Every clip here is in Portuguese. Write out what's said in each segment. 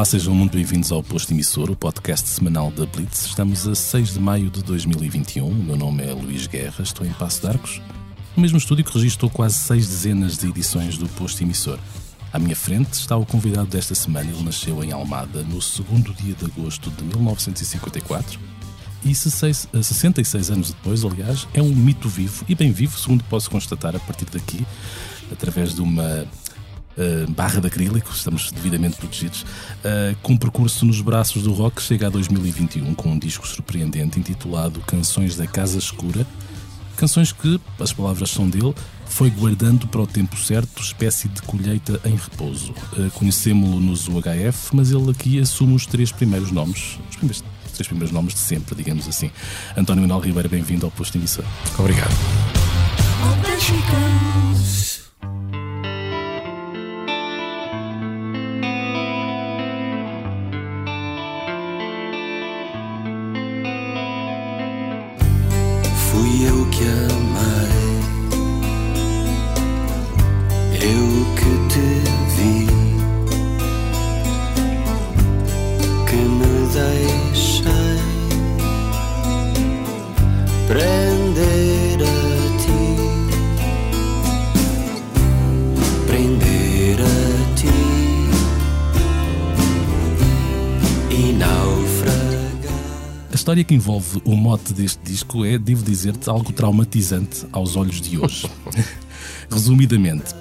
Olá, sejam muito bem-vindos ao Posto Emissor, o podcast semanal da Blitz. Estamos a 6 de maio de 2021. O meu nome é Luís Guerra, estou em Passo de Arcos, no mesmo estúdio que registrou quase seis dezenas de edições do Posto Emissor. À minha frente está o convidado desta semana. Ele nasceu em Almada no segundo dia de agosto de 1954 e 66 anos depois, aliás, é um mito vivo e bem vivo, segundo posso constatar a partir daqui, através de uma uh, barra de acrílico, estamos devidamente protegidos, uh, com um percurso nos braços do rock, chega a 2021 com um disco surpreendente intitulado Canções da Casa Escura. Canções que, as palavras são dele, foi guardando para o tempo certo, espécie de colheita em repouso. Uh, Conhecemos-lo nos UHF, mas ele aqui assume os três primeiros nomes, os primeiros três primeiros nomes de sempre, digamos assim. António Manuel Ribeiro, bem-vindo ao posto de emissão. Obrigado. Envolve o mote deste disco é, devo dizer-te, algo traumatizante aos olhos de hoje. Resumidamente,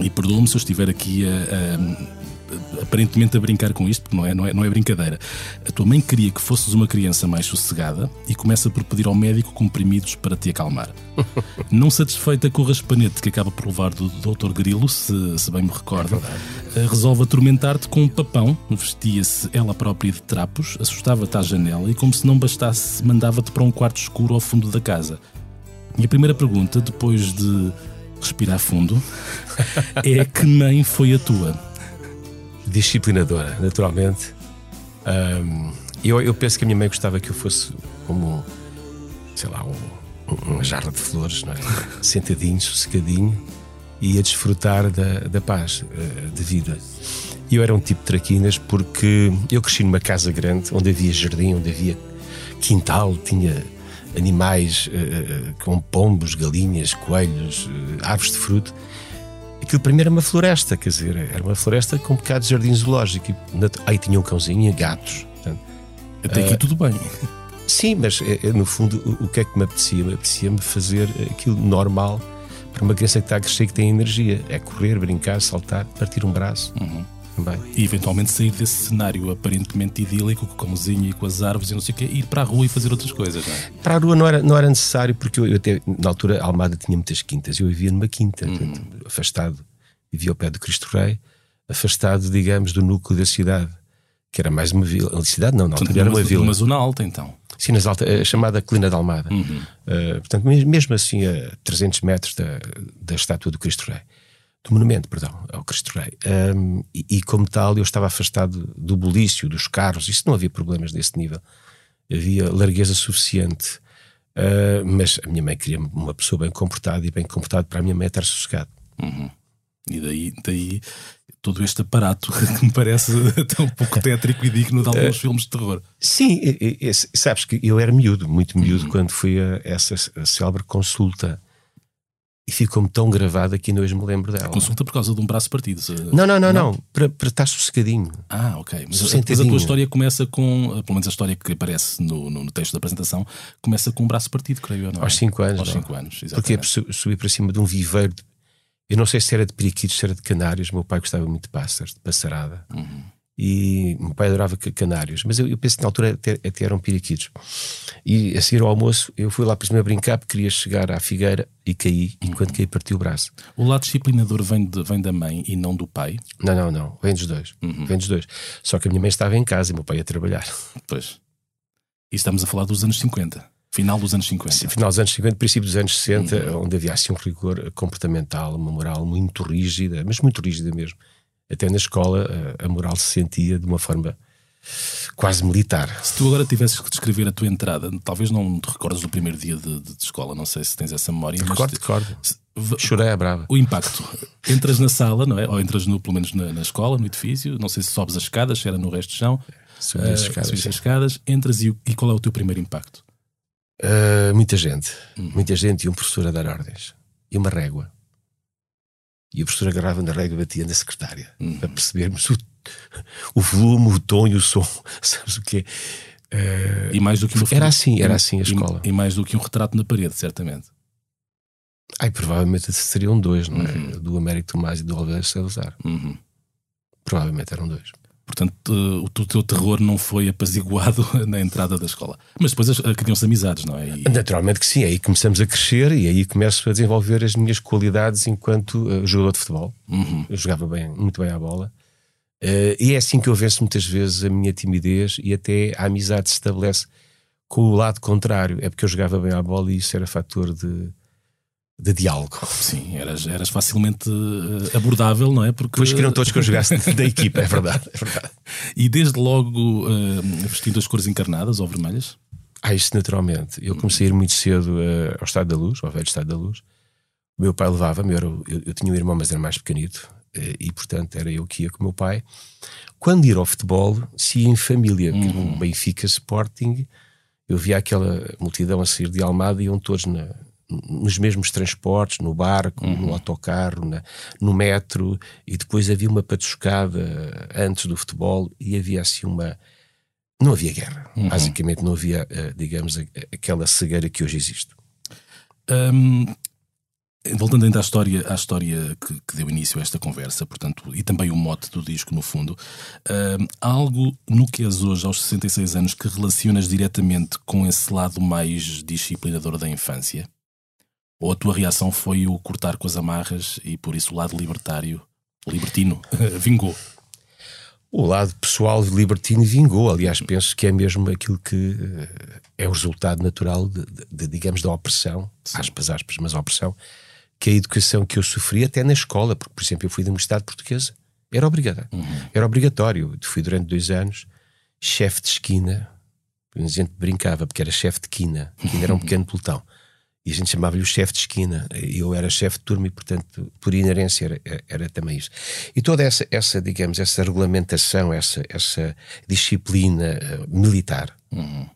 e perdoa-me se eu estiver aqui a, a- aparentemente a brincar com isto, porque não é, não, é, não é brincadeira. A tua mãe queria que fosses uma criança mais sossegada e começa por pedir ao médico comprimidos para te acalmar. Não satisfeita com o raspanete que acaba por levar do Dr. Grilo, se, se bem me recordo, eh, resolve atormentar-te com um papão, vestia-se ela própria de trapos, assustava-te à janela e, como se não bastasse, mandava-te para um quarto escuro ao fundo da casa. E a primeira pergunta, depois de respirar fundo, é que mãe foi a tua? Disciplinadora, naturalmente. Ahm, eu, eu penso que a minha mãe gostava que eu fosse como, um, sei lá, um, um- uma jarra de flores, não é? sentadinho, sossegadinho e a desfrutar da, da paz eh, de vida. E eu era um tipo de traquinas porque eu cresci numa casa grande onde havia jardim, onde havia quintal, tinha animais eh, com pombos, galinhas, coelhos, eh, árvores de fruto. Aquilo primeiro era uma floresta, quer dizer, era uma floresta com um bocado de jardim zoológico. E, Aí tinha um cãozinho gatos. Portanto, Até aqui tudo bem. Sim, mas eh, eh, no fundo o, que é que me apetecia? Me apetecia-me fazer aquilo normal para uma criança que está a crescer e que tem energia. É correr, brincar, saltar, partir um braço. Também. E eventualmente sair desse cenário aparentemente idílico, com o cãozinho e com as árvores e não sei o quê, ir para a rua e fazer outras coisas, não é? Para a rua não era, não era necessário, porque eu, eu até, na altura, a Almada tinha muitas quintas. Eu vivia numa quinta, portanto, afastado, vivia ao pé do Cristo Rei, afastado, digamos, do núcleo da cidade, que era mais uma vila. A cidade não, na altura era numa, uma vila. numa zona alta, então. Sim, nas alta, a chamada Colina da Almada. Uh, portanto, mes- mesmo assim, a 300 metros da, da estátua do Cristo Rei. Do monumento, perdão, ao Cristo Rei. Um, e, e como tal, eu estava afastado do bulício, dos carros. Isso não havia problemas desse nível. Havia largueza suficiente. Uh, mas a minha mãe queria uma pessoa bem comportada e bem comportada para a minha mãe estar sossegado. E daí, daí todo este aparato que me parece até um pouco tétrico e digno de alguns filmes de terror. Sim, e- e- sabes que eu era miúdo, muito miúdo, quando fui a essa a célebre consulta. E ficou-me tão gravada que ainda hoje me lembro dela. Consulta por causa de um braço partido. se- Não, não, não, não. Para, para estar sossegadinho. Ah, ok. Mas, a tua história começa com, pelo menos a história que aparece no, no, no texto da apresentação, começa com um braço partido, creio eu, não é? Aos 5 anos. Aos não. 5 anos, Porque exatamente. su- subi para cima de um viveiro. de- Eu não sei se era de periquitos, se era de canários. Meu pai gostava muito de pássaros, de passarada. Uhum. E meu pai adorava ca- canários. Mas eu, eu penso que na altura até, até eram periquitos. E a seguir ao almoço, eu fui lá para a brincar porque queria chegar à figueira e caí. E Uhum. quando caí, parti o braço. O lado disciplinador vem, de- vem da mãe e não do pai. Não, não, não. Vem dos dois. Uhum. Vem dos dois. Só que a minha mãe estava em casa e meu pai ia trabalhar. Pois. E estamos a falar dos anos 50. Final dos anos 50. Final dos anos 50, princípio dos anos 60, Uhum. onde havia assim um rigor comportamental, uma moral muito rígida, mas muito rígida mesmo. Até na escola a- a moral se sentia de uma forma quase militar. Se tu agora tivesses que descrever a tua entrada, talvez não te recordes do primeiro dia de, de- de escola, não sei se tens essa memória. Recordo, te- recordo. Chorei à brava. o impacto. Entras na sala, não é? Ou entras no, pelo menos na, na escola, no edifício, não sei se sobes as escadas, se era no resto do chão. Subi as eh, escadas, as escadas, entras e, e qual é o teu primeiro impacto? Uh, muita gente, muita gente e um professor a dar ordens e uma régua. E o professor agarrava na régua e batia na secretária para percebermos o, o volume, o tom e o som. Sabes o quê? Uh, E mais do que uma Era assim, era assim a e- escola. E, mais do que um retrato na parede, certamente. ai, provavelmente seriam dois, não é? Do Américo Tomás e do Oliveira Salazar. Uhum. Provavelmente eram dois. Portanto, eh, o teu- terror não foi apaziguado na entrada da escola. Mas depois eh, criam-se amizades, não é? E- Naturalmente que sim, aí começamos a crescer e aí começo a desenvolver as minhas qualidades enquanto uh, jogador de futebol. Uhum. Eu jogava bem, muito bem à bola. Uh, e é assim que eu venço muitas vezes a minha timidez e até a amizade se estabelece com o lado contrário. É porque eu jogava bem à bola e isso era fator de, de diálogo. Sim, eras, eras facilmente eh, abordável, não é? Porque, Depois queriam todos que eu jogasse da equipa, é verdade, é verdade. E desde logo eh, vestindo as cores encarnadas ou vermelhas? Ah, isso naturalmente. Eu comecei a ir muito cedo uh, ao Estado da Luz, ao velho Estado da Luz. O meu pai levava-me, eu, eu, eu tinha um irmão, mas era mais pequenito, uh, e portanto era eu que ia com o meu pai. Quando ir ao futebol, se ia em família, porque no Benfica Sporting, eu via aquela multidão a sair de Almada e iam todos na- nos mesmos transportes, no barco, no autocarro, na- no metro, e depois havia uma patuscada antes do futebol e havia assim uma. Não havia guerra. Basicamente não havia, eh, digamos, aquela cegueira que hoje existe. Hum, voltando ainda à história, à história que, que deu início a esta conversa, portanto, e também o mote do disco, no fundo, hum, há algo no que és hoje, aos 66 anos, que relacionas diretamente com esse lado mais disciplinador da infância? Ou a tua reação foi o cortar com as amarras e por isso o lado libertário, libertino, vingou? O lado pessoal de libertino vingou. Aliás, penso que é mesmo aquilo que eh, é o resultado natural, de, de- de, digamos, da opressão, aspas, aspas, mas a opressão, que a educação que eu sofri até na escola, porque, por exemplo, eu fui da Universidade Portuguesa, era obrigada, era obrigatório. Eu fui durante dois anos chefe de esquina, a gente brincava, porque era chefe de quina, quina era um pequeno pelotão. E a gente chamava-lhe o chefe de esquina. Eu era chefe de turma e, portanto, por inerência era, era também isso. E toda essa, essa digamos, essa regulamentação, essa, essa disciplina eh, militar,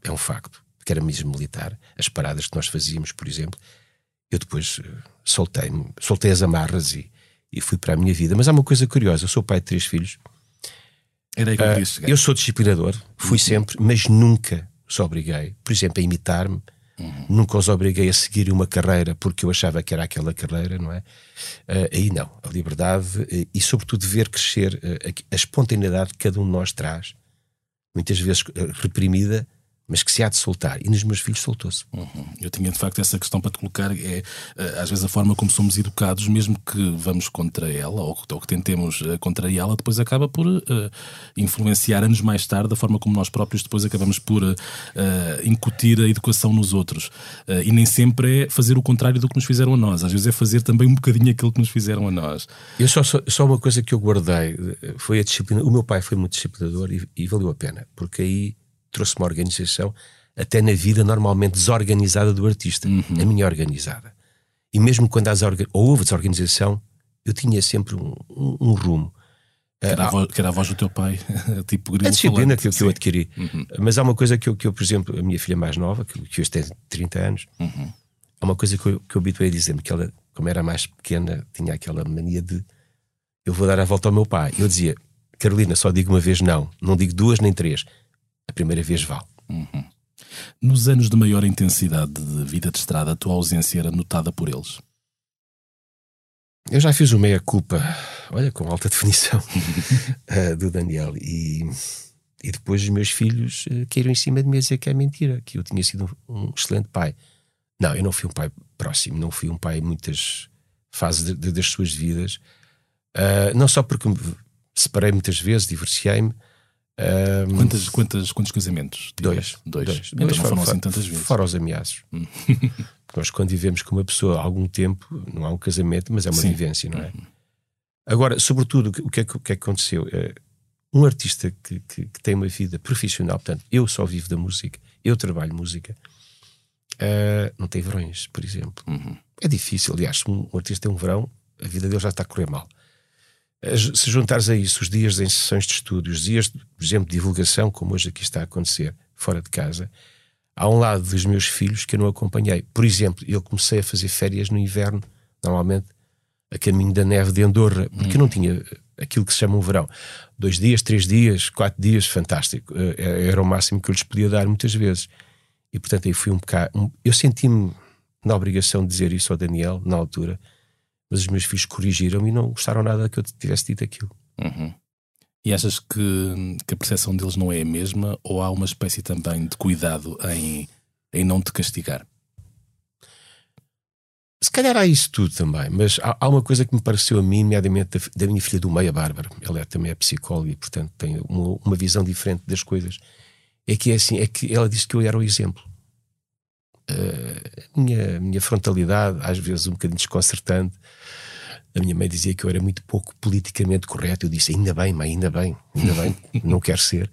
é um facto, que era mesmo militar. As paradas que nós fazíamos, por exemplo, eu depois eh, soltei-me, soltei as amarras e, e fui para a minha vida. Mas há uma coisa curiosa: eu sou pai de três filhos. Era aí que eu queria chegar. Eu sou disciplinador, fui sempre, mas nunca os obriguei, por exemplo, a imitar-me. Nunca os obriguei a seguir uma carreira porque eu achava que era aquela carreira, não é? Ah, aí não, a liberdade eh, e, sobretudo, ver crescer eh, a, a espontaneidade que cada um de nós traz, muitas vezes reprimida, mas que se há de soltar. E nos meus filhos soltou-se. Uhum. Eu tinha de facto essa questão para te colocar, é eh, às vezes a forma como somos educados, mesmo que vamos contra ela ou, ou que tentemos eh, contrariá-la, depois acaba por eh, influenciar anos mais tarde a forma como nós próprios depois acabamos por eh, incutir a educação nos outros. Eh, e nem sempre é fazer o contrário do que nos fizeram a nós, às vezes é fazer também um bocadinho aquilo que nos fizeram a nós. Eu só, só, só uma coisa que eu guardei foi a disciplina. O meu pai foi muito disciplinador e, e valeu a pena, porque aí trouxe uma organização até na vida normalmente desorganizada do artista, a minha organizada. E mesmo quando ou houve desorganização, eu tinha sempre um, um- um rumo. Que era, a voz, que era a voz do teu pai, tipo grilo A disciplina que, que eu adquiri. Mas há uma coisa que eu, que eu, por exemplo, a minha filha mais nova, que, que hoje tem 30 anos, há uma coisa que eu, que eu habituei a dizer-me, que ela, como era mais pequena, tinha aquela mania de eu vou dar a volta ao meu pai. Eu dizia, Carolina, só digo uma vez não, não digo duas nem três. Primeira vez vale. Nos anos de maior intensidade de vida de estrada, a tua ausência era notada por eles. Eu já fiz o meia-culpa, olha, com alta definição, eh, do Daniel. E, e depois os meus filhos eh, caíram em cima de mim a dizer que é mentira, que eu tinha sido um, excelente pai. Não, eu não fui um pai próximo, não fui um pai em muitas fases de- de- das suas vidas. Ah, não só porque me separei muitas vezes, divorciei-me. Ah, Quantas, quantas, quantos casamentos? Dois. Dois. Dois. Então Dois não fora- foram assim tantas vezes. Fora os ameaços. Porque nós, quando vivemos com uma pessoa há algum tempo, não há um casamento, mas é uma Sim. vivência, não é? Agora, sobretudo, o que é que, o que é que aconteceu? Eh, um artista que, que, que, tem uma vida profissional, portanto, eu só vivo da música, eu trabalho música, uh, não tem verões, por exemplo. Uhum. É difícil, aliás, se um, um artista tem um verão, a vida dele já está a correr mal. Se juntares a isso os dias em sessões de estúdio, os dias, por exemplo, de divulgação, como hoje aqui está a acontecer, fora de casa, há um lado dos meus filhos que eu não acompanhei. Por exemplo, eu comecei a fazer férias no inverno, normalmente a caminho da neve de Andorra, porque eu não tinha aquilo que se chama um verão. Dois dias, três dias, quatro dias, fantástico. Eh, era o máximo que eu lhes podia dar muitas vezes. E portanto aí fui um bocado. Eu senti-me na obrigação de dizer isso ao Daniel, na altura, mas os meus filhos corrigiram e não gostaram nada que eu tivesse dito aquilo. Uhum. E achas que, que, a percepção deles não é a mesma ou há uma espécie também de cuidado em, em não te castigar? Se calhar há isso tudo também, mas há, há uma coisa que me pareceu a mim, nomeadamente da, da, minha filha do meio, a Bárbara. Ela é, também é psicóloga e, portanto, tem uma, uma, visão diferente das coisas. É que é assim, é que ela disse que eu era o exemplo. Uh, a minha, minha frontalidade, às vezes um bocadinho desconcertante, a minha mãe dizia que eu era muito pouco politicamente correto. Eu disse: ainda bem, mãe, ainda bem, ainda bem, não quero ser.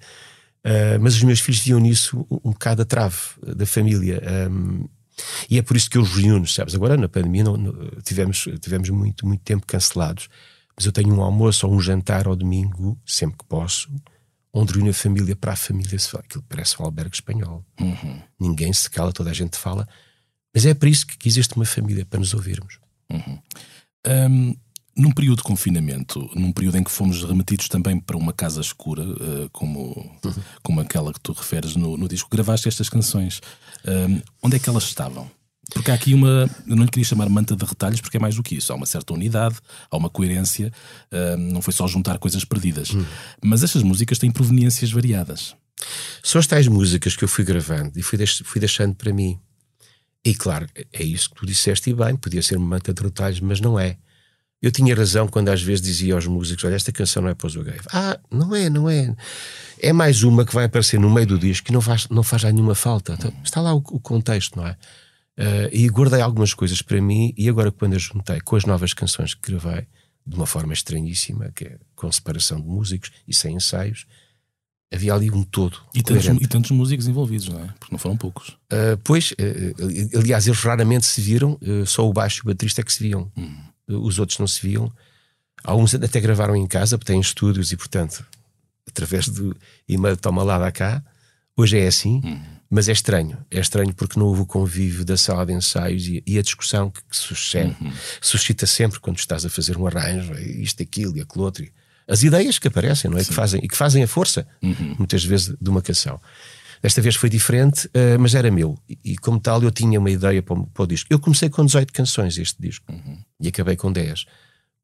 Uh, mas os meus filhos viam nisso um, um bocado a trave da família. Um, e é por isso que eu os reúno, sabes? Agora na pandemia não, não, tivemos, tivemos muito, muito tempo cancelados. Mas eu tenho um almoço ou um jantar ao domingo, sempre que posso, onde reúno a família para a família se fala. Aquilo parece um albergue espanhol. Uhum. Ninguém se cala, toda a gente fala. Mas é por isso que existe uma família, para nos ouvirmos. Uhum. Um, num período de confinamento, num período em que fomos remetidos também para uma casa escura, uh, como, uhum. como aquela que tu referes no, no disco, gravaste estas canções. Um, onde é que elas estavam? Porque há aqui uma. Eu não lhe queria chamar manta de retalhos, porque é mais do que isso. Há uma certa unidade, há uma coerência, não foi só juntar coisas perdidas. Uhum. Mas estas músicas têm proveniências variadas. São as tais músicas que eu fui gravando e fui, deix fui deixando para mim. E claro, é isso que tu disseste e bem, podia ser uma manta de retalhos, mas não é. Eu tinha razão quando às vezes dizia aos músicos: Olha, esta canção não é para os gay. Ah, não é, não é. É mais uma que vai aparecer no meio do disco que não faz, não faz já nenhuma falta. Então, está lá o, o, contexto, não é? Uh, e guardei algumas coisas para mim, e agora, quando eu juntei com as novas canções que gravei, de uma forma estranhíssima, que é com separação de músicos e sem ensaios, havia ali um todo. E tantos, e tantos, músicos envolvidos, não é? Porque não foram poucos. Uh, pois, uh, aliás, eles raramente se viram, uh, só o baixo e o baterista é que se viam. Hum. Os outros não se viam. Alguns até gravaram em casa, porque têm estúdios e, portanto, através do e-mail toma lá da cá. Hoje é assim, hum. Mas é estranho. É estranho porque não houve o convívio da sala de ensaios e, e a discussão que, que suscita, uhum. suscita sempre quando estás a fazer um arranjo, isto, aquilo e aquilo outro as ideias que aparecem, não é? Que fazem, e que fazem a força, uhum. muitas vezes, de uma canção. Desta vez foi diferente, uh, mas era meu. E, e, como tal, eu tinha uma ideia para o, para o disco. Eu comecei com 18 canções este disco uhum. e acabei com 10,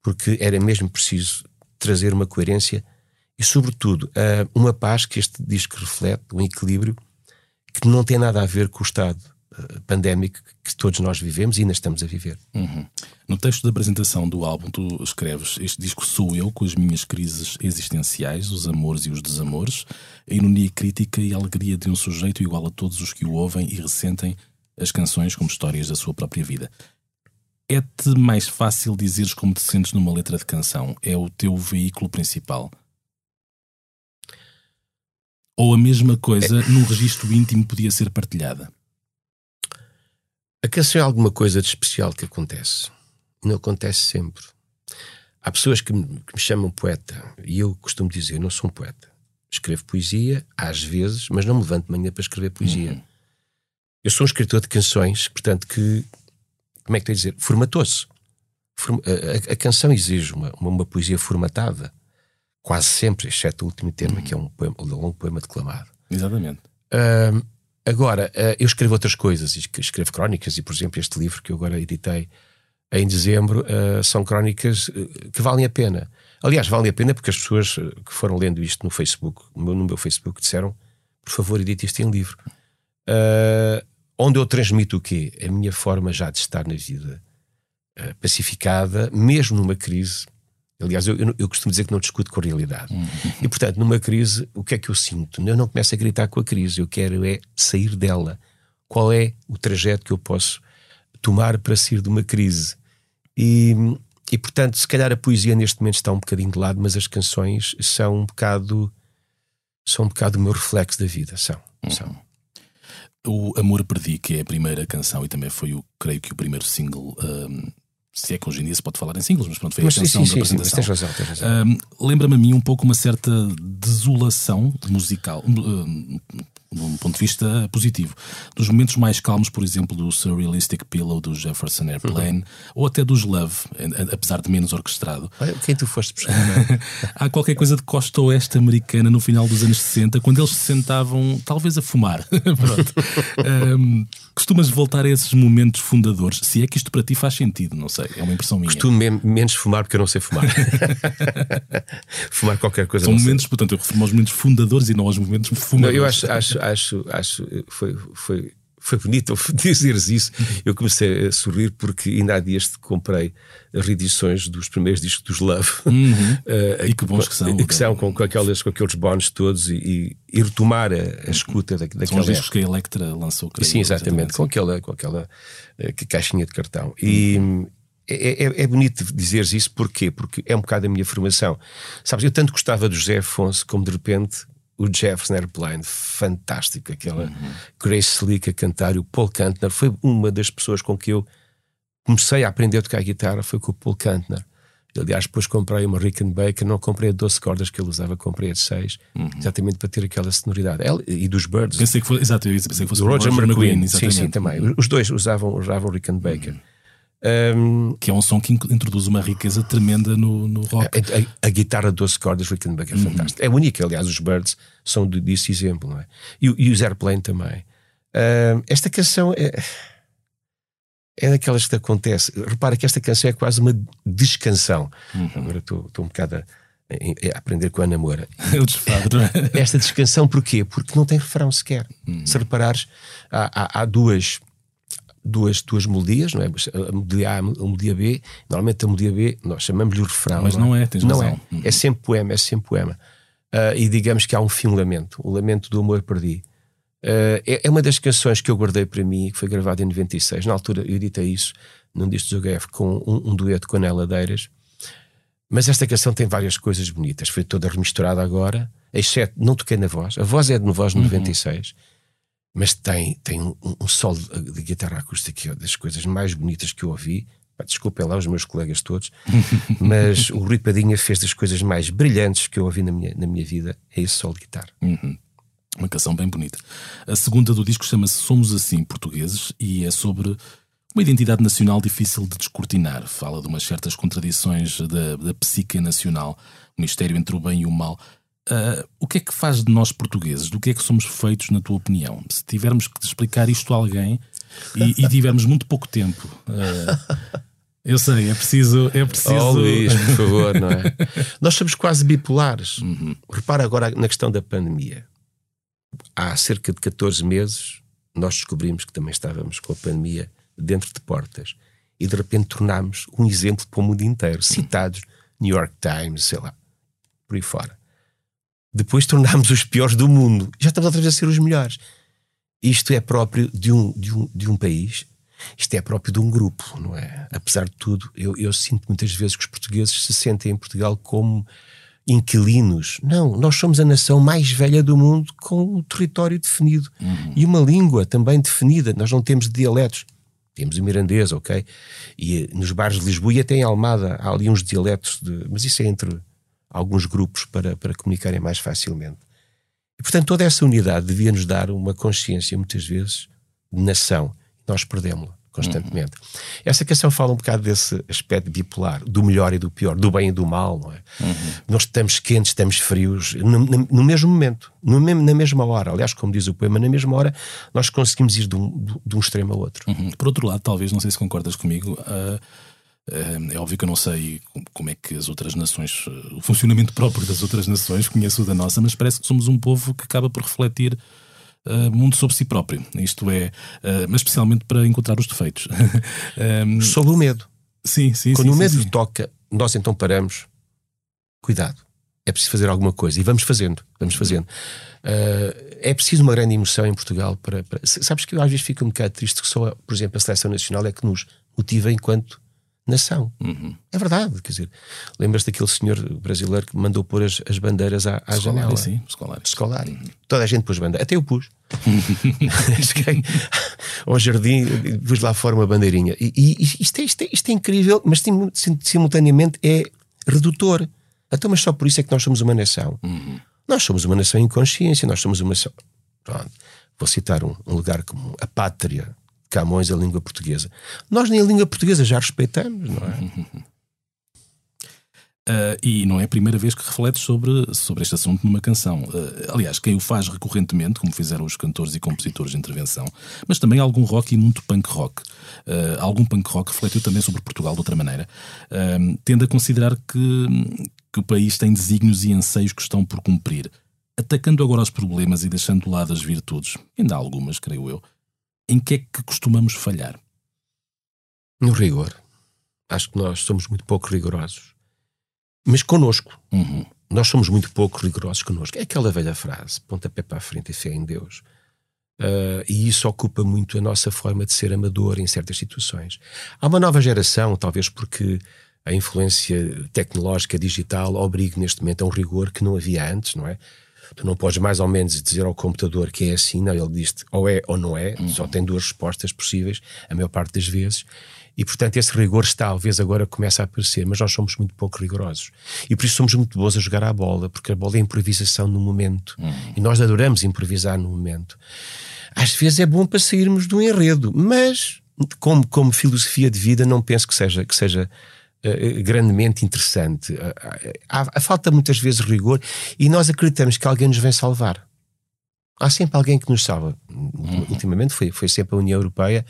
porque era mesmo preciso trazer uma coerência e, sobretudo, uh, uma paz que este disco reflete, um equilíbrio que não tem nada a ver com o estado pandémico que todos nós vivemos e ainda estamos a viver. Uhum. No texto da apresentação do álbum, tu escreves: Este disco sou eu com as minhas crises existenciais, os amores e os desamores, a ironia crítica e a alegria de um sujeito igual a todos os que o ouvem e ressentem as canções como histórias da sua própria vida. É-te mais fácil dizeres como te sentes numa letra de canção? É o teu veículo principal? Ou a mesma coisa, num registro íntimo, podia ser partilhada? A canção é alguma coisa de especial que acontece. Não acontece sempre. Há pessoas que me, que me chamam poeta e eu costumo dizer: eu não sou um poeta. Escrevo poesia, às vezes, mas não me levanto de manhã para escrever poesia. Uhum. Eu sou um escritor de canções, portanto, que. Como é que tenho a dizer? Formatou-se. A, a, a, canção exige uma, uma, uma, poesia formatada, quase sempre, exceto o último tema, uhum. que é um, poema, um longo poema declamado. Exatamente. Uh, Agora, eh, eu escrevo outras coisas, escrevo crónicas, e por exemplo, este livro que eu agora editei em dezembro eh, são crónicas eh, que valem a pena. Aliás, valem a pena porque as pessoas que foram lendo isto no Facebook, no meu Facebook, disseram: por favor, edite isto em livro. onde eu transmito o quê? A minha forma já de estar na vida pacificada, mesmo numa crise Aliás, eu, eu, eu, costumo dizer que não discuto com a realidade. Uhum. E, portanto, numa crise, o que é que eu sinto? Eu não começo a gritar com a crise, eu quero é sair dela. Qual é o trajeto que eu posso tomar para sair de uma crise? E, e portanto, se calhar a poesia neste momento está um bocadinho de lado, mas as canções são um bocado são um bocado o meu reflexo da vida, são. Uhum. são. O Amor Perdi, que é a primeira canção e também foi, o, creio que, o primeiro single. hum, se é que hoje em dia se pode falar em singles, mas pronto, foi Mas a sim, canção sim, da sim, sim, apresentação. tens razão, razão. Hum, Lembra-me a mim um pouco uma certa desolação musical, de um ponto de vista positivo. Dos momentos mais calmos, por exemplo, do Surrealistic Pillow do Jefferson Uhum. Airplane, ou até dos Love, apesar de menos orquestrado. Olha, quem tu foste buscar? Há qualquer coisa de costa oeste americana no final dos anos 60, quando eles se sentavam, talvez a fumar. Pronto. Hum, costumas voltar a esses momentos fundadores, se é que isto para ti faz sentido, não sei, é uma impressão minha. Costumo men- menos fumar porque eu não sei fumar. fumar qualquer coisa. São não sei. momentos, portanto, eu refiro aos momentos fundadores e não aos momentos Não, fumadores. eu acho, acho, acho, acho foi, foi, foi bonito dizeres isso. Eu comecei a sorrir porque ainda há dias te comprei reedições dos primeiros discos dos Love. Eh, E que bons que são. Que são com, com, aquelas, com aqueles bónus todos e, e, retomar a, a escuta da, São daquela os discos que a Electra lançou, creio. Sim, exatamente, com aquela, com aquela que caixinha de cartão. E é, é, é bonito dizeres isso, porquê? Porque é um bocado a minha formação. Sabes, eu tanto gostava do José Afonso, como de repente o Jefferson Airplane, fantástico, aquela Grace Slick a cantar, e o Paul Kantner foi uma das pessoas com que eu comecei a aprender a tocar guitarra, foi com o Paul Kantner. Aliás, depois comprei uma Rickenbacker, não comprei a 12 cordas que ele usava, comprei a de 6, exatamente para ter aquela sonoridade. Ela, e dos Birds, Pensei que fosse, exato, pensei que fosse do o Roger, McQueen, sim, exatamente. sim, também. Os dois usavam, usavam Rickenbacker. Um, Que é um som que in- introduz uma riqueza tremenda no, no rock. a, a- a guitarra de 12 cordas Rickenbacker é fantástica. É única, aliás, os Birds são de, disso exemplo, não é? E, e os Airplane também. Um, esta canção é. É daquelas que acontece. Repara que esta canção é quase uma descanção. Agora estou um bocado a, a- aprender com a Ana Moura. não é? Esta descanção porquê? Porque não tem refrão sequer. Se reparares, há, há- há duas, duas, duas melodias, não é? A melodia A e a melodia B. Normalmente a melodia B nós chamamos-lhe o refrão. Mas não é, tens não razão. É. é sempre poema, é sempre poema. Ah, e digamos que há um fim, um lamento. O lamento do amor perdi. Ah, é, é uma das canções que eu guardei para mim, que foi gravada em 96. Na altura eu editei isso num disco do ZGF com um, um dueto com a Nela Deiras. Mas esta canção tem várias coisas bonitas. Foi toda remisturada agora, exceto não toquei na voz. A voz é de voz no 96, mas tem, tem um, um solo de de guitarra acústica que é das coisas mais bonitas que eu ouvi. Pá, Desculpem lá os meus colegas todos, mas o Rui Padinha fez das coisas mais brilhantes que eu ouvi na minha, na minha vida. É esse solo de guitarra. Uma canção bem bonita. A segunda do disco chama-se Somos Assim Portugueses e é sobre uma identidade nacional difícil de descortinar. Fala de umas certas contradições da, da psique nacional, o mistério entre o bem e o mal. Ah, o que é que faz de nós portugueses? Do que é que somos feitos, na tua opinião? Se tivermos que explicar isto a alguém e, e tivermos muito pouco tempo. ah, eu sei, é preciso. É preciso... Oh, Luís, por favor, não é? Nós somos quase bipolares. Repara agora na questão da pandemia. Há cerca de 14 meses, nós descobrimos que também estávamos com a pandemia dentro de portas. E de repente tornámos um exemplo para o mundo inteiro, citados New York Times, sei lá, por aí fora. Depois tornámos os piores do mundo. Já estamos outra vez a ser os melhores. Isto é próprio de um, de um, de um país isto é próprio de um grupo, não é? Apesar de tudo, eu, eu sinto muitas vezes que os portugueses se sentem em Portugal como inquilinos. Não, nós somos a nação mais velha do mundo com um território definido e uma língua também definida. Nós não temos dialetos. Temos o mirandês, ok? E nos bares de Lisboa e até em Almada há ali uns dialetos, de, mas isso é entre alguns grupos para, para comunicarem mais facilmente. E, portanto, toda essa unidade devia nos dar uma consciência, muitas vezes, de nação. Nós perdemos-la constantemente. Essa canção fala um bocado desse aspecto bipolar, do melhor e do pior, do bem e do mal, não é? Nós estamos quentes, estamos frios, no, no- mesmo momento, no na mesma hora. Aliás, como diz o poema, na mesma hora nós conseguimos ir de um, de um extremo a outro. Uhum. Por outro lado, talvez, não sei se concordas comigo, ah, é óbvio que eu não sei com- como é que as outras nações, ah, o funcionamento próprio das outras nações, conheço o da nossa, mas parece que somos um povo que acaba por refletir ah, muito sobre si próprio. Isto é, ah, mas especialmente para encontrar os defeitos. Ah, Sobre o medo. sim, sim, Quando sim, o medo sim, sim. toca, nós então paramos. Cuidado. É preciso fazer alguma coisa. E vamos fazendo. Vamos fazendo. Ah, é preciso uma grande emoção em Portugal para, para- Sabes que eu às vezes fico um bocado triste que só, por exemplo, a seleção nacional é que nos motiva enquanto nação. Uhum. É verdade, quer dizer, lembras-te daquele senhor brasileiro que mandou pôr as, as bandeiras à, à janela? Sim, escolar. Escolar. Toda a gente pôs bandeira, até eu pus. Cheguei ao jardim pus lá fora uma bandeirinha. E, e isto, é, isto, é, isto é incrível, mas sim- sim- simultaneamente é redutor. Então, mas só por isso é que nós somos uma nação. Uhum. Nós somos uma nação em consciência, nós somos uma nação. Pronto. Vou citar um, um lugar como a pátria Camões, a língua portuguesa. Nós nem a língua portuguesa já respeitamos, não é? Uh, e não é a primeira vez que refletes sobre, sobre este assunto numa canção. Uh, aliás, quem o faz recorrentemente, como fizeram os cantores e compositores de intervenção, mas também algum rock e muito punk rock. Uh, algum punk rock refletiu também sobre Portugal de outra maneira, tendo a considerar que, que o país tem desígnios e anseios que estão por cumprir. Atacando agora os problemas e deixando de lado as virtudes, ainda há algumas, creio eu, em que é que costumamos falhar? No rigor. Acho que nós somos muito pouco rigorosos. Mas connosco. Uhum. Nós somos muito pouco rigorosos connosco. É aquela velha frase: pontapé para a frente e fé em Deus. Uh, e isso ocupa muito a nossa forma de ser amador em certas situações. Há uma nova geração, talvez porque a influência tecnológica digital obriga neste momento a um rigor que não havia antes, não é? Tu não podes mais ou menos dizer ao computador que é assim, não, ele diz ou é ou não é, só tem duas respostas possíveis, a maior parte das vezes. E portanto esse rigor está, talvez agora começa a aparecer, mas nós somos muito pouco rigorosos. E por isso somos muito bons a jogar à bola, porque a bola é improvisação no momento. E nós adoramos improvisar no momento. Às vezes é bom para sairmos do enredo, mas como, como filosofia de vida não penso que seja, que seja uh, grandemente interessante. Uh, há, há, falta muitas vezes rigor e nós acreditamos que alguém nos vem salvar. Há sempre alguém que nos salva. Ultimamente foi, foi sempre a União Europeia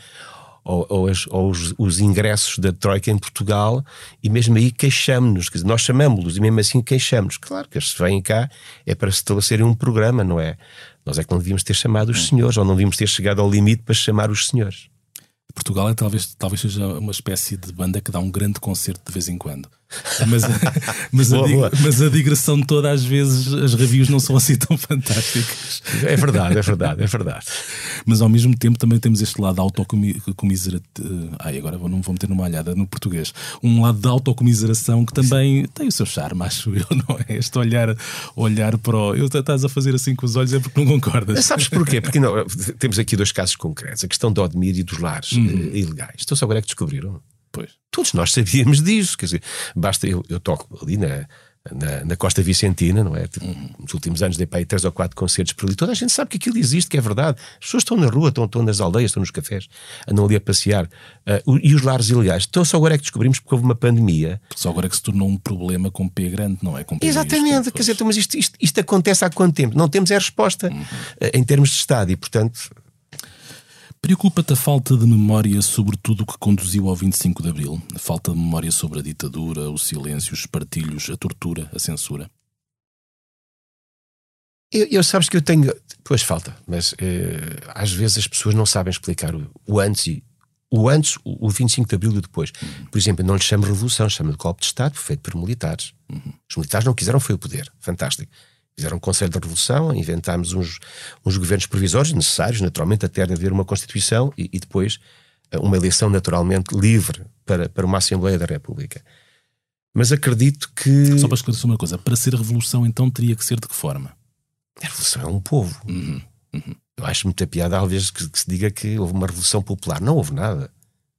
ou, ou, as, ou os, os, ingressos da Troika em Portugal, e mesmo aí queixamos-nos, nós chamamos-los e mesmo assim queixamos. Claro que eles vêm cá é para estabelecerem um programa, não é? Nós é que não devíamos ter chamado os senhores, ou não devíamos ter chegado ao limite para chamar os senhores. Portugal é talvez, talvez seja uma espécie de banda que dá um grande concerto de vez em quando. Mas, mas, boa, a, boa. mas a digressão toda, às vezes, as reviews não são assim tão fantásticas. É verdade, é verdade, é verdade. Mas ao mesmo tempo também temos este lado autocomiseração. Ai, agora não vou meter numa alhada no português. Um lado de autocomiseração que também tem o seu charme, acho eu, não é? Este olhar, olhar para o. Eu estás a fazer assim com os olhos é porque não concordas. Sabes porquê? Porque não, temos aqui dois casos concretos: a questão de Odmir e dos lares uhum. ilegais. Então, só agora é que descobriram. Pois. Todos nós sabíamos disso. Quer dizer, basta eu, eu toco ali na, na, na, Costa Vicentina, não é? Uhum. Nos últimos anos dei para aí três ou quatro concertos por ali. Toda a gente sabe que aquilo existe, que é verdade. As pessoas estão na rua, estão, estão nas aldeias, estão nos cafés, andam ali a passear. Uh, e os lares ilegais. Então só agora é que descobrimos porque houve uma pandemia. Só agora é que se tornou um problema com P grande, não é? Com P Exatamente. Isto, Quer dizer, então, mas isto, isto, isto, acontece há quanto tempo? Não temos a resposta uhum. uh, em termos de Estado e, portanto. Preocupa-te a falta de memória sobre tudo o que conduziu ao 25 de Abril? A falta de memória sobre a ditadura, o silêncio, os partilhos, a tortura, a censura? Eu, eu sabes que eu tenho. Pois falta, mas eh, às vezes as pessoas não sabem explicar o, o antes e. O antes, o, o 25 de Abril e o depois. Uhum. Por exemplo, não lhe chamo revolução, chamo de golpe de Estado feito por militares. Uhum. Os militares não quiseram, foi o poder. Fantástico. Fizeram um Conselho da Revolução, inventámos uns, uns governos provisórios necessários, naturalmente, até haver uma Constituição e, e, depois uma eleição naturalmente livre para, para uma Assembleia da República. Mas acredito que. Só para esclarecer uma coisa, para ser revolução, então teria que ser de que forma? A revolução é um povo. Uhum. Uhum. Eu acho muita piada, às vezes, que, que, se diga que houve uma revolução popular. Não houve nada.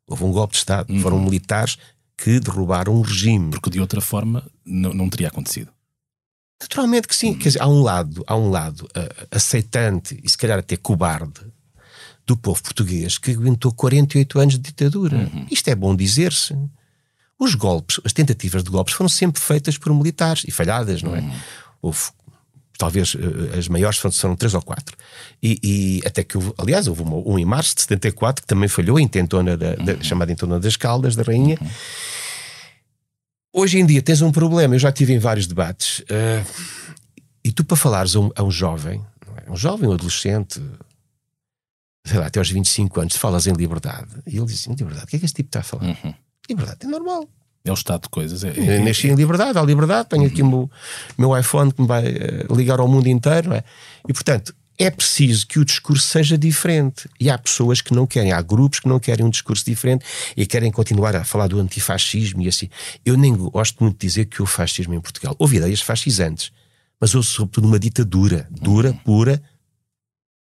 Houve um golpe de Estado. Uhum. Foram militares que derrubaram um regime. Porque de outra forma não, não teria acontecido. Naturalmente que sim. Quer dizer, há um lado, há um lado uh, aceitante e se calhar até cobarde do povo português que aguentou 48 anos de ditadura. Uhum. Isto é bom dizer-se. Os golpes, as tentativas de golpes foram sempre feitas por militares e falhadas, não é? Uhum. Houve, talvez uh, as maiores foram três ou quatro. E, e até que, houve, aliás, houve uma, um em março de 74 que também falhou, a intentona da, da, Uhum. chamada intentona das Caldas, da Rainha. Hoje em dia tens um problema, eu já tive em vários debates, uh, e tu para falares a um, a um jovem, é? um jovem, um adolescente, sei lá, até aos 25 anos, falas em liberdade, e ele diz assim, liberdade, o que é que esse tipo está a falar? Uhum. Liberdade é normal. É o estado de coisas. É, Eu nasci em liberdade, há liberdade, tenho aqui o meu, meu iPhone que me vai uh, ligar ao mundo inteiro, não é? E portanto, é preciso que o discurso seja diferente. E há pessoas que não querem, há grupos que não querem um discurso diferente e querem continuar a falar do antifascismo e assim. Eu nem gosto muito de dizer que o fascismo em Portugal. Houve ideias fascisantes, mas houve sobretudo uma ditadura dura, pura,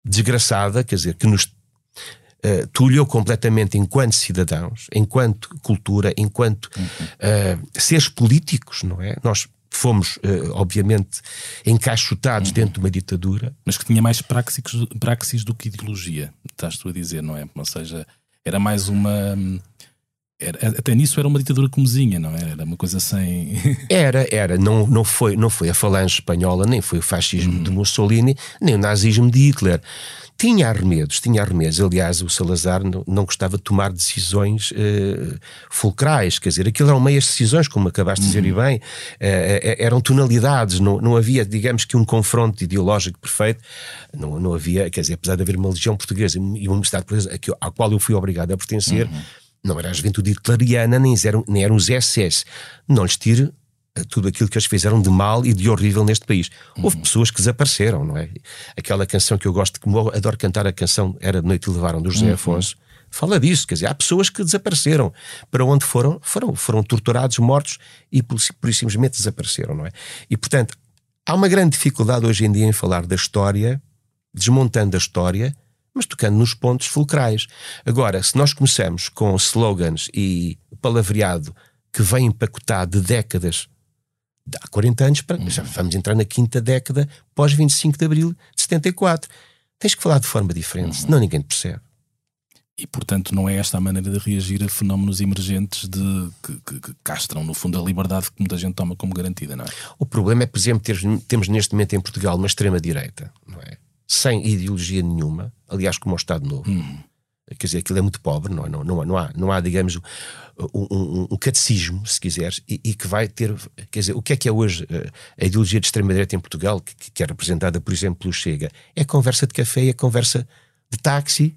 desgraçada, quer dizer, que nos uh, completamente enquanto cidadãos, enquanto cultura, enquanto uh, seres políticos, não é? Nós fomos, uh, obviamente, encaixotados uhum. dentro de uma ditadura. Mas que tinha mais praxis, praxis do que ideologia, estás tu a dizer, não é? Ou seja, era mais uma. Era, até nisso era uma ditadura comezinha, não era? Era uma coisa sem. era, era. Não, não, foi, não foi a falange espanhola, nem foi o fascismo uhum. de Mussolini, nem o nazismo de Hitler tinha arremedos, tinha arremedos. Aliás, o Salazar não, não gostava de tomar decisões uh, fulcrais, quer dizer, aquilo eram meias decisões, como acabaste de dizer e uhum. bem, uh, eram tonalidades, não, não havia, digamos que, um confronto ideológico perfeito, não, não havia, quer dizer, apesar de haver uma legião portuguesa e uma universidade portuguesa à qual eu fui obrigado a pertencer. Uhum. Não era a juventude hitleriana, nem eram, nem eram os SS. Não lhes tire tudo aquilo que eles fizeram de mal e de horrível neste país. Houve uhum. pessoas que desapareceram, não é? Aquela canção que eu gosto, que eu adoro cantar, a canção Era de Noite e Levaram, do José uhum. Afonso, fala disso, quer dizer, há pessoas que desapareceram. Para onde foram? Foram, foram torturados, mortos e por, por simplesmente desapareceram, não é? E portanto, há uma grande dificuldade hoje em dia em falar da história, desmontando a história, mas tocando nos pontos fulcrais. Agora, se nós começamos com slogans e palavreado que vem empacotado de décadas há 40 anos, para, já vamos entrar na quinta década pós 25 de abril de 74. Tens que falar de forma diferente, uhum. senão ninguém te percebe. E, portanto, não é esta a maneira de reagir a fenómenos emergentes de, que, que, que, castram, no fundo, a liberdade que muita gente toma como garantida, não é? O problema é, por exemplo, ter, temos neste momento em Portugal uma extrema-direita, não é? Sem ideologia nenhuma, aliás, como o Estado Novo. Uhum quer dizer, aquilo é muito pobre, não, não, não, não, há, não há, digamos, um, um, um catecismo, se quiseres, e, e, que vai ter, quer dizer, o que é que é hoje eh, a ideologia de extrema-direita em Portugal, que, que, é representada, por exemplo, pelo Chega? É conversa de café, é conversa de táxi.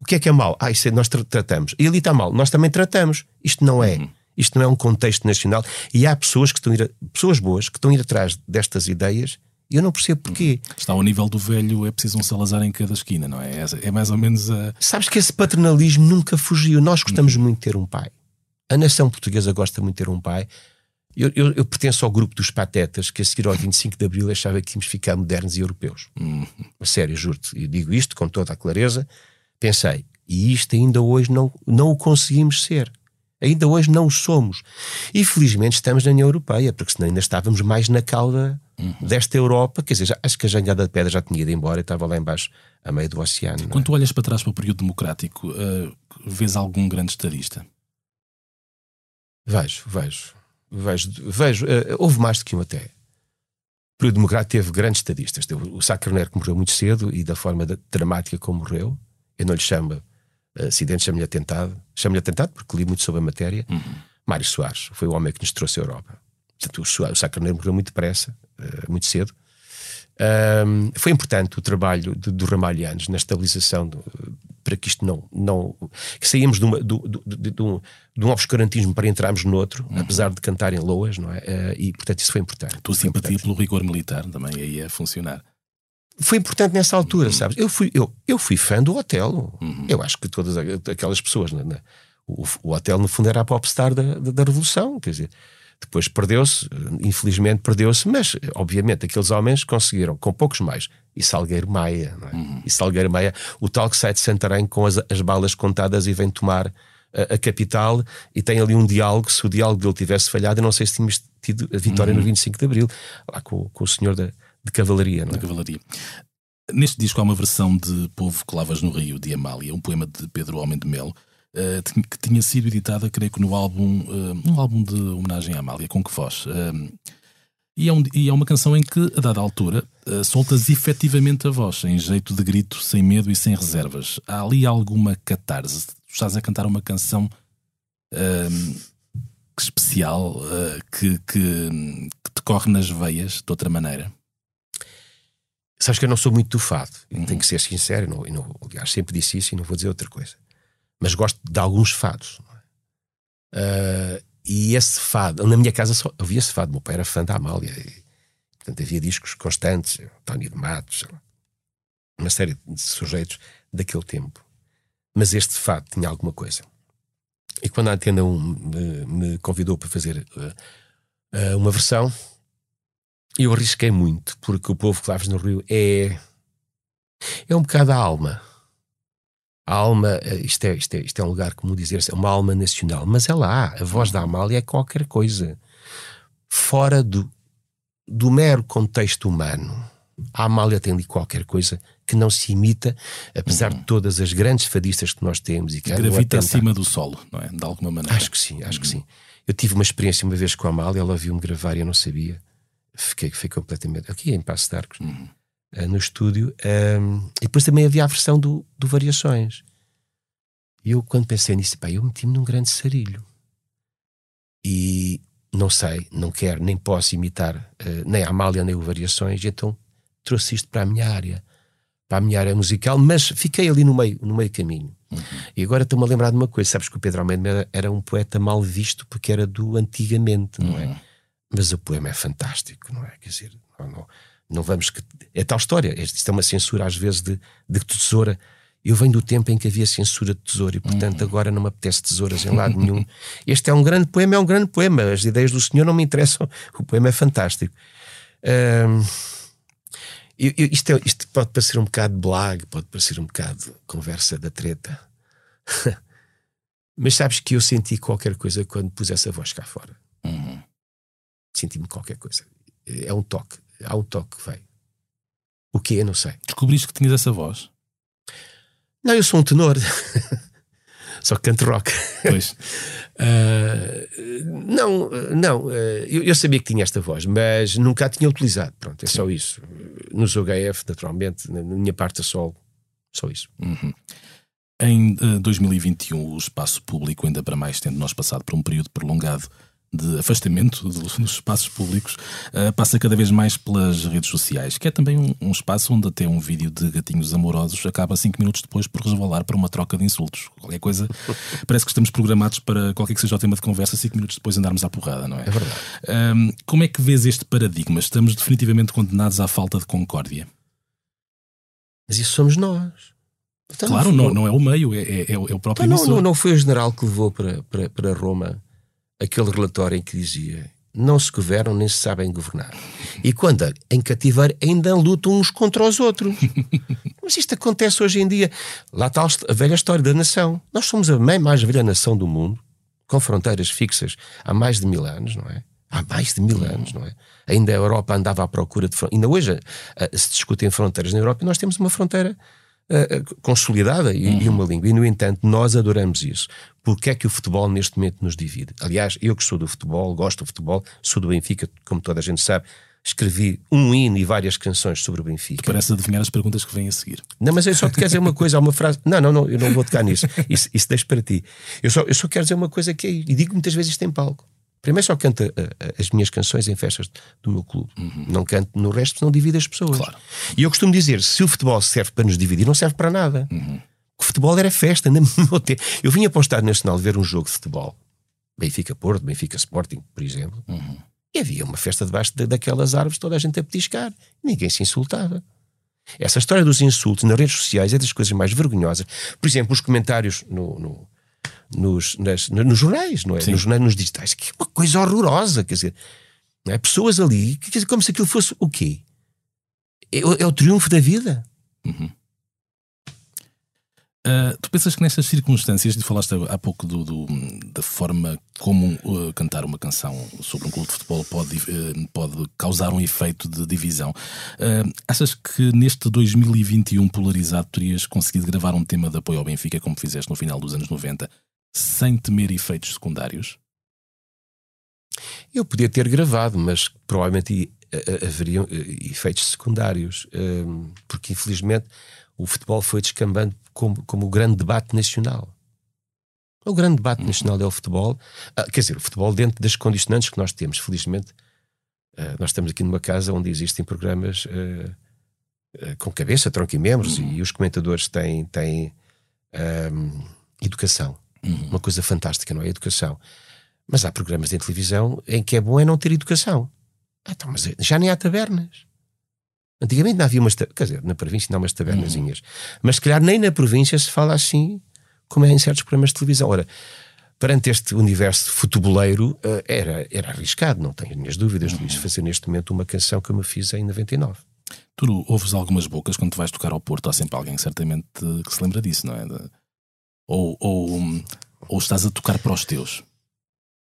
O que é que é mau? Ah, isso é, nós tratamos. E ali está mal, nós também tratamos. Isto não é. Uhum. Isto não é um contexto nacional. E há pessoas que estão a ir, pessoas boas que estão a ir atrás destas ideias eu não percebo porquê. Está ao nível do velho, é preciso um Salazar em cada esquina, não é? É mais ou menos a. Sabes que esse paternalismo nunca fugiu. Nós gostamos uhum. muito de ter um pai. A nação portuguesa gosta muito de ter um pai. Eu, eu, eu, pertenço ao grupo dos patetas que a seguir ao 25 de Abril achava que íamos ficar modernos e europeus. Uhum. Sério, juro-te. E digo isto com toda a clareza. Pensei, e isto ainda hoje não, não o conseguimos ser. Ainda hoje não somos. E felizmente estamos na União Europeia, porque senão ainda estávamos mais na cauda uhum. desta Europa. Quer dizer, já, acho que a jangada de pedra já tinha ido embora e estava lá embaixo, a meio do oceano. É? Quando tu olhas para trás para o período democrático, uh, vês algum grande estadista? Vejo, vejo. Vejo, vejo. Uh, houve mais do que um até. O período democrático teve grandes estadistas. Teve o Sá Carneiro, que morreu muito cedo e da forma dramática como morreu. Eu não lhe chamo acidente, chamo-lhe atentado. Chamo-lhe atentado porque li muito sobre a matéria. Uhum. Mário Soares foi o homem que nos trouxe a Europa. Portanto, o, Soares, o Sacarneiro morreu muito depressa, uh, muito cedo. Um, foi importante o trabalho do, do Ramalhianos na estabilização do, para que isto não. não que saímos de, uma, do, de, de, um, de um obscurantismo para entrarmos noutro, uhum. apesar de cantarem loas, não é? Uh, e portanto isso foi importante. Tua simpatia pelo rigor militar também aí a funcionar foi importante nessa altura, sabes? Eu fui, eu, eu fui fã do hotel. Uhum. Eu acho que todas aquelas pessoas, né, né? O, o, hotel no fundo era a popstar da, da, da Revolução, quer dizer, depois perdeu-se, infelizmente perdeu-se, mas obviamente aqueles homens conseguiram, com poucos mais, e Salgueiro Maia, é? uhum. e Salgueiro Maia, o tal que sai de Santarém com as, as balas contadas e vem tomar a, a, capital e tem ali um diálogo, se o diálogo dele tivesse falhado, eu não sei se tínhamos tido a vitória uhum. no 25 de Abril, lá com, com o senhor da de cavalaria. Não é? De cavalaria. Neste disco há uma versão de Povo que Lavas no Rio, de Amália, um poema de Pedro Homem de Melo, uh, que tinha sido editada, creio que no álbum, uh, um álbum de homenagem à Amália, com que voz. Uh, e, é um, e é uma canção em que, a dada altura, uh, soltas efetivamente a voz, em jeito de grito, sem medo e sem reservas. Há ali alguma catarse. Tu estás a cantar uma canção especial que, que, que te corre nas veias de outra maneira? Sabes que eu não sou muito do fado, uhum. tenho que ser sincero, não, não, aliás, sempre disse isso e não vou dizer outra coisa. Mas gosto de alguns fados. Uh, e esse fado, na minha casa só havia esse fado, meu pai era fã da Amália, e, portanto havia discos constantes, Tony de Matos, uma série de sujeitos daquele tempo. Mas este facto tinha alguma coisa. E quando a Antena 1 me, me convidou para fazer uh, uh, uma versão, eu arrisquei muito, porque o povo Claves no Rio é. é um bocado a alma. A alma, uh, isto é, isto é, isto é um lugar, como dizer, é uma alma nacional. Mas ela há, a voz da Amália é qualquer coisa. Fora do, do mero contexto humano. A Amália tem ali qualquer coisa que não se imita, apesar uhum. de todas as grandes fadistas que nós temos e que gravita acima do solo, não é? De alguma maneira. Acho que sim, acho uhum. que sim. Eu tive uma experiência uma vez com a Amália, ela viu-me gravar e eu não sabia. Fiquei, fiquei completamente. Aqui em Passo de Arcos, uhum. uh, no estúdio. Um, e depois também havia a versão do, do Variações. E eu, quando pensei nisso, pá, eu meti-me num grande sarilho. E não sei, não quero, nem posso imitar uh, nem a Amália nem o Variações, então trouxe isto para a minha área para a minha área musical, mas fiquei ali no meio, no meio caminho. Uhum. E agora estou-me a lembrar de uma coisa: sabes que o Pedro Almeida era, era, um poeta mal visto porque era do antigamente, não é? Mas o poema é fantástico, não é? Quer dizer, não, não, não vamos. Que... É tal história. Isto é uma censura, às vezes, de, de tesoura. Eu venho do tempo em que havia censura de tesoura e, portanto, uhum. agora não me apetece tesouras em lado nenhum. Este é um grande poema, é um grande poema. As ideias do senhor não me interessam. O poema é fantástico. Isto, é, isto, pode parecer um bocado blag, pode parecer um bocado conversa da treta. Mas sabes que eu senti qualquer coisa quando pus essa voz cá fora. Senti-me qualquer coisa. É um toque. Há um toque que veio. O que é, não sei. Descobriste que tinhas essa voz? Não, eu sou um tenor. Só que canto rock. Pois. uh, não, não. Uh, eu, eu, sabia que tinha esta voz, mas nunca a tinha utilizado. Pronto, é Sim. só isso. Nos OHF, naturalmente, na minha parte a solo, só isso. Uhum. Em uh, 2021, o espaço público, ainda para mais tendo nós passado por um período prolongado de afastamento dos espaços públicos uh, passa cada vez mais pelas redes sociais, que é também um, um, espaço onde até um vídeo de gatinhos amorosos acaba cinco minutos depois por resvalar para uma troca de insultos. Qualquer coisa, parece que estamos programados para qualquer que seja o tema de conversa, cinco minutos depois andarmos à porrada, não é? É verdade. Um, como é que vês este paradigma? Estamos definitivamente condenados à falta de concórdia. Mas isso somos nós. Então, claro, não, não, é o meio, é, é, é o próprio então, não, não, não foi o general que levou para, para, para Roma aquele relatório em que dizia não se governam nem se sabem governar. E quando em cativeiro ainda lutam uns contra os outros. Mas isto acontece hoje em dia. Lá está a velha história da nação. Nós somos a mais velha nação do mundo, com fronteiras fixas há mais de mil anos, não é? Há mais de mil anos, não é? Ainda a Europa andava à procura de fronteiras. Ainda hoje se discutem fronteiras na Europa e nós temos uma fronteira uh, consolidada e, uhum. e, uma língua. E, no entanto, nós adoramos isso. Porque é que o futebol neste momento nos divide? Aliás, eu que sou do futebol, gosto do futebol, sou do Benfica, como toda a gente sabe, escrevi um hino e várias canções sobre o Benfica. Parece adivinhar as perguntas que vêm a seguir. Não, mas eu só te quero dizer uma coisa, há uma frase. Não, não, não, eu não vou tocar nisso. Isso, isso deixo para ti. Eu só, eu só quero dizer uma coisa que é, e digo muitas vezes isto em palco. Primeiro só canto uh, as minhas canções em festas do meu clube. Uhum. Não canto no resto, não divido as pessoas. Claro. E eu costumo dizer: se o futebol serve para nos dividir, não serve para nada. Uhum. O futebol era festa. Eu vinha para o Estado Nacional ver um jogo de futebol. Benfica Porto, Benfica Sporting, por exemplo. Uhum. E havia uma festa debaixo de, daquelas árvores, toda a gente a petiscar. Ninguém se insultava. Essa história dos insultos nas redes sociais é das coisas mais vergonhosas. Por exemplo, os comentários no, no nos, nas, nos jornais, não é? Nos jornais, nos digitais, que é uma coisa horrorosa, quer dizer, é? pessoas ali, quer dizer, como se aquilo fosse o quê? É, é o triunfo da vida. Uhum. Uh, tu pensas que nestas circunstâncias, de falaste há pouco do, do da forma como uh, cantar uma canção sobre um clube de futebol pode, uh, pode causar um efeito de divisão, achas que neste 2021 polarizado terias conseguido gravar um tema de apoio ao Benfica como fizeste no final dos anos 90 sem temer efeitos secundários? Eu podia ter gravado, mas provavelmente haveriam efeitos secundários, porque infelizmente o futebol foi descambando como, como o grande debate nacional. O grande debate uhum. nacional é o futebol, ah, quer dizer, o futebol dentro das condicionantes que nós temos. Felizmente, uh, nós estamos aqui numa casa onde existem programas uh, com cabeça, tronco e membros, uhum. e, e, os comentadores têm, têm um, educação. Uhum. Uma coisa fantástica, não é? Educação. Mas há programas de televisão em que é bom é não ter educação. Ah, então, mas já nem há tabernas. Antigamente não havia umas. Quer dizer, na província não há umas tabernazinhas. Mas se calhar nem na província se fala assim como é em certos programas de televisão. Ora, perante este universo futeboleiro, eh, era, era arriscado, não tenho as minhas dúvidas, Luís, fazer neste momento uma canção que eu me fiz em 99. Tu ouves algumas bocas quando tu vais tocar ao Porto, há sempre alguém certamente que se lembra disso, não é? Ou, ou, ou estás a tocar para os teus.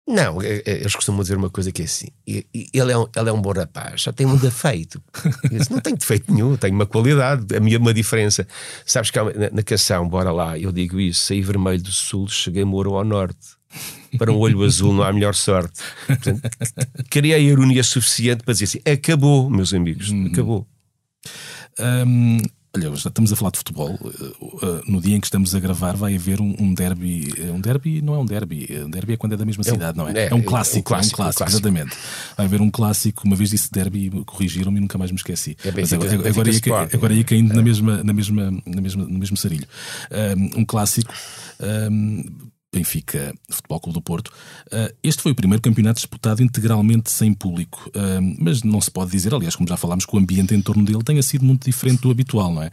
Não, é- é- eles costumam dizer uma coisa que é assim: ele é um, ele é um bom rapaz, só tem um defeito. Disse, não tenho defeito nenhum, tenho uma qualidade, a minha uma diferença. Sabes que uma- na, na canção, bora lá, eu digo isso: saí vermelho do sul, cheguei moro ao norte. Para um olho azul não há melhor sorte. Portanto, criei a ironia suficiente para dizer assim: acabou, meus amigos, acabou. Hum, olha, já estamos a falar de futebol. Uh, uh, no dia em que estamos a gravar, vai haver um, um derby. Uh, Um derby não é um derby. Um derby é quando é da mesma cidade, não é? é, É, um é, clássico. um clássico, é um clássico, clássico. exatamente. Vai haver um clássico. Uma vez disse derby, corrigiram-me e nunca mais me esqueci. É Mas Benfica- agora, agora, ia, ca- agora ia caindo na mesma, na mesma, na mesma, no mesmo sarilho. Um clássico. Benfica Futebol Clube do Porto. Uh, este foi o primeiro campeonato disputado integralmente sem público, Um, mas não se pode dizer, aliás, como já falámos, que o ambiente em torno dele tenha sido muito diferente do habitual, não é?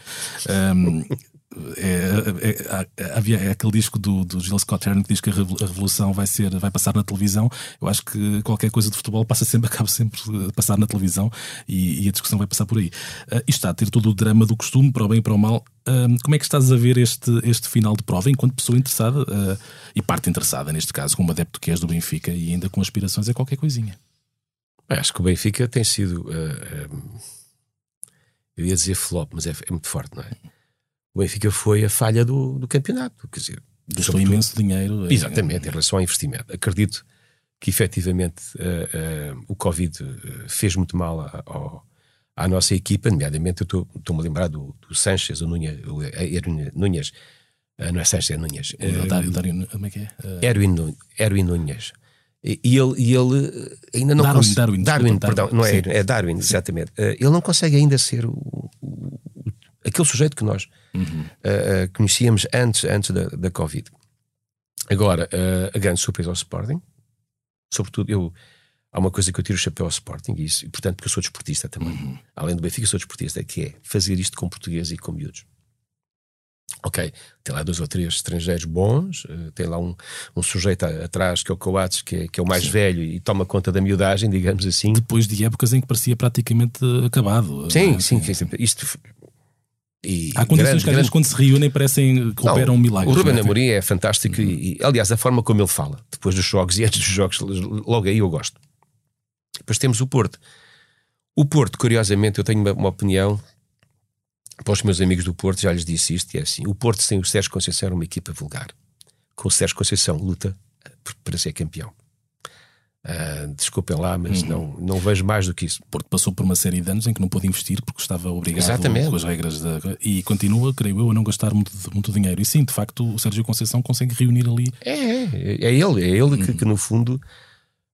Um, é, é- há- havia é aquele disco do, do Gilles Scott Heron que diz que a revol- a revolução vai ser vai passar na televisão. Eu acho que qualquer coisa de futebol passa sempre acaba sempre a passar na televisão e, e a discussão vai passar por aí. Uh, isto está a ter todo o drama do costume, para o bem e para o mal. Um, como é que estás a ver este, este final de prova enquanto pessoa interessada uh, e parte interessada, neste caso, como adepto que és do Benfica e ainda com aspirações a qualquer coisinha? Acho que o Benfica tem sido. eu ia dizer flop, mas é, é muito forte, não é? O Benfica foi a falha do, do campeonato. Quer dizer, Gastou imenso dinheiro. eh, Exatamente, em relação ao investimento. Acredito que efetivamente eh, eh, o Covid eh, fez muito mal a- à nossa equipa, nomeadamente eu estou- estou-me a lembrar do, do Sanches, o Núñez, o Núñez, eh, não é Sanches, é Núñez. O Dário, Dário, como é que é? Uh, Erwin, Núñez. E e ele, e ele ainda não Darwin, consegue. Darwin, perdão, Darwin, não é sim. É Darwin, exatamente. Ele não consegue ainda ser o- aquele sujeito que nós Uhum. eh, eh, conhecíamos antes, antes da, da Covid. Agora, eh, a grande surpresa ao Sporting, sobretudo eu. Há uma coisa que eu tiro o chapéu ao Sporting, e, isso, e portanto, porque eu sou desportista também. Uhum. Além do Benfica, eu sou desportista, que é fazer isto com português e com miúdos. Ok, tem lá dois ou três estrangeiros bons, tem lá um, um sujeito atrás que é o Coates, que é, que é o mais velho e toma conta da miudagem, digamos assim. depois de épocas em que parecia praticamente acabado. Sim, é? sim, sim. Isto. E Há condições grande- que às vezes quando se reúnem parecem que operam um milagre. O Ruben não é? Amorim é fantástico e, e, aliás, a forma como ele fala, depois dos jogos e antes dos jogos, logo aí eu gosto. Depois temos o Porto. O Porto, curiosamente, eu tenho uma, uma opinião para os meus amigos do Porto, já lhes disse isto, e é assim: o Porto sem o Sérgio Conceição era uma equipa vulgar. Com o Sérgio Conceição luta para ser campeão. Ah, desculpem lá, mas Uhum. não, não vejo mais do que isso. Porto passou por uma série de anos em que não pôde investir porque estava obrigado Exatamente. com as regras da. E continua, creio eu, a não gastar muito, muito dinheiro. E sim, de facto, o Sérgio Conceição consegue reunir ali. É, é, é ele, é ele que, que, no fundo.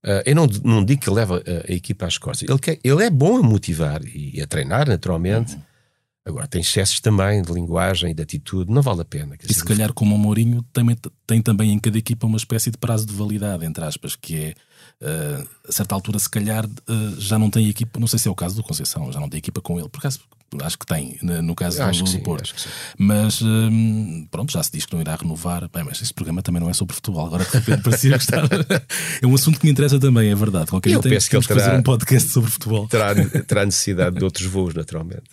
ah, eu não, não digo que leva a, a equipa às costas. Ele, quer, ele é bom a motivar e a treinar, naturalmente. Agora, tem excessos também de linguagem e de atitude, não vale a pena. E se dizer, calhar, como o Mourinho, também, tem também em cada equipa uma espécie de prazo de validade, entre aspas, que é. Eh, a certa altura, se calhar, eh, já não tem equipa. Não sei se é o caso do Conceição, já não tem equipa com ele. Por acaso, acho que tem, no caso Acho do, do sim, Porto. Mas hum, pronto, já se diz que não irá renovar. Bem, mas este programa também não é sobre futebol. Agora de repente parecia que estava. É um assunto que me interessa também, é verdade. Qualquer Eu dia tem- penso que ele temos que fazer terá- um podcast sobre futebol. terá, terá necessidade de outros voos, naturalmente.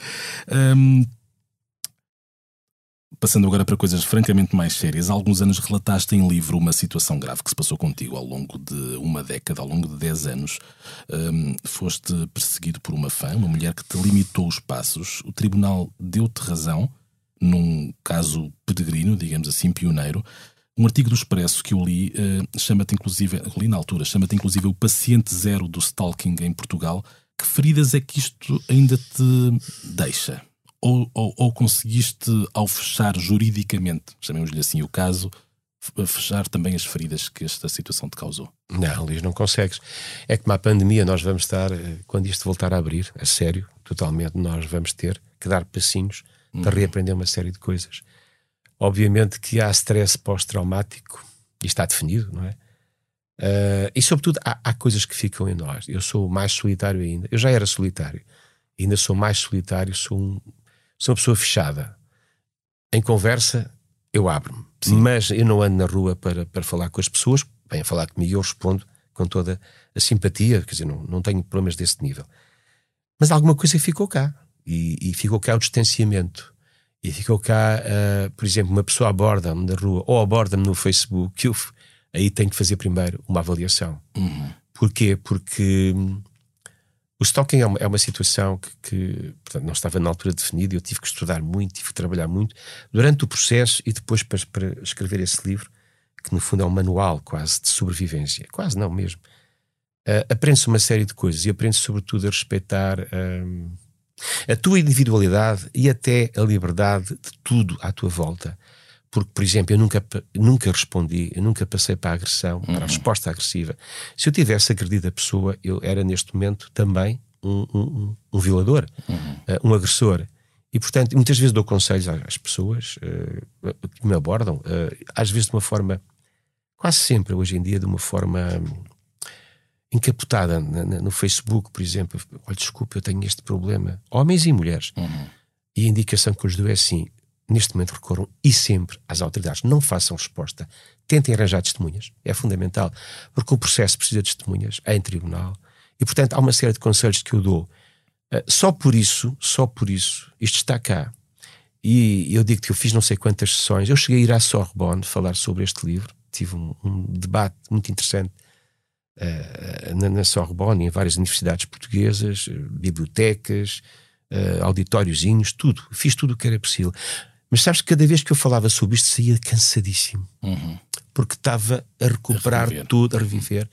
Hum, Passando agora para coisas francamente mais sérias, há alguns anos relataste em livro uma situação grave que se passou contigo ao longo de uma década, ao longo de 10 anos. Hum, foste perseguido por uma fã, uma mulher que te limitou os passos. O tribunal deu-te razão, num caso peregrino, digamos assim, pioneiro. Um artigo do Expresso que eu li eh, chama-te inclusive, li na altura, chama-te inclusive o paciente zero do stalking em Portugal. Que feridas é que isto ainda te deixa? Ou, ou, ou conseguiste, ao fechar juridicamente, chamemos-lhe assim o caso, f- fechar também as feridas que esta situação te causou? Não, Luís, não consegues. É que uma pandemia nós vamos estar, eh, quando isto voltar a abrir, a sério, totalmente, nós vamos ter que dar passinhos para reaprender uma série de coisas. Obviamente que há stress pós-traumático, e está definido, não é? Eh, e sobretudo há, há coisas que ficam em nós. Eu sou mais solitário ainda. Eu já era solitário. ainda sou mais solitário, sou, um, sou uma pessoa fechada. Em conversa, eu abro-me, mas eu não ando na rua para, para falar com as pessoas. Vêm falar comigo e eu respondo com toda a simpatia, quer dizer, não, não tenho problemas desse nível. Mas alguma coisa ficou cá, e, e ficou cá o distanciamento. E ficou cá, uh, por exemplo, uma pessoa aborda-me na rua ou aborda-me no Facebook, eu aí tenho que fazer primeiro uma avaliação. Uhum. Porquê? Porque hum, o stalking é uma, é uma situação que, que portanto, não estava na altura definida. Eu tive que estudar muito, tive que trabalhar muito durante o processo e depois para, para escrever esse livro, que no fundo é um manual quase de sobrevivência. Quase não mesmo. Uh, aprende-se uma série de coisas e aprende-se sobretudo a respeitar a tua individualidade e até a liberdade de tudo à tua volta. Porque, por exemplo, eu nunca, nunca respondi, eu nunca passei para a agressão, uhum. para a uhum. resposta agressiva. Se eu tivesse agredido a pessoa, eu era neste momento também um, um, um violador, uhum. uh, um agressor. E, portanto, muitas vezes dou conselhos às pessoas uh, que me abordam, uh, às vezes de uma forma, quase sempre hoje em dia, de uma forma encapotada no Facebook, por exemplo. Olha, desculpa, eu tenho este problema. Homens e mulheres. Uhum. E a indicação que eu lhes dou é assim: neste momento recorram e sempre às autoridades. Não façam resposta. Tentem arranjar testemunhas. É fundamental. Porque o processo precisa de testemunhas. Em tribunal. E, portanto, há uma série de conselhos que eu dou. Uh, só por isso, só por isso, isto está cá. E eu digo que eu fiz não sei quantas sessões. Eu cheguei a ir à Sorbonne falar sobre este livro. Tive um, um debate muito interessante uh, na, na Sorbonne, em várias universidades portuguesas, bibliotecas, uh, tudo. Fiz tudo o que era possível. Mas sabes que cada vez que eu falava sobre isto saía cansadíssimo. Uhum. Porque estava a recuperar a tudo, a reviver.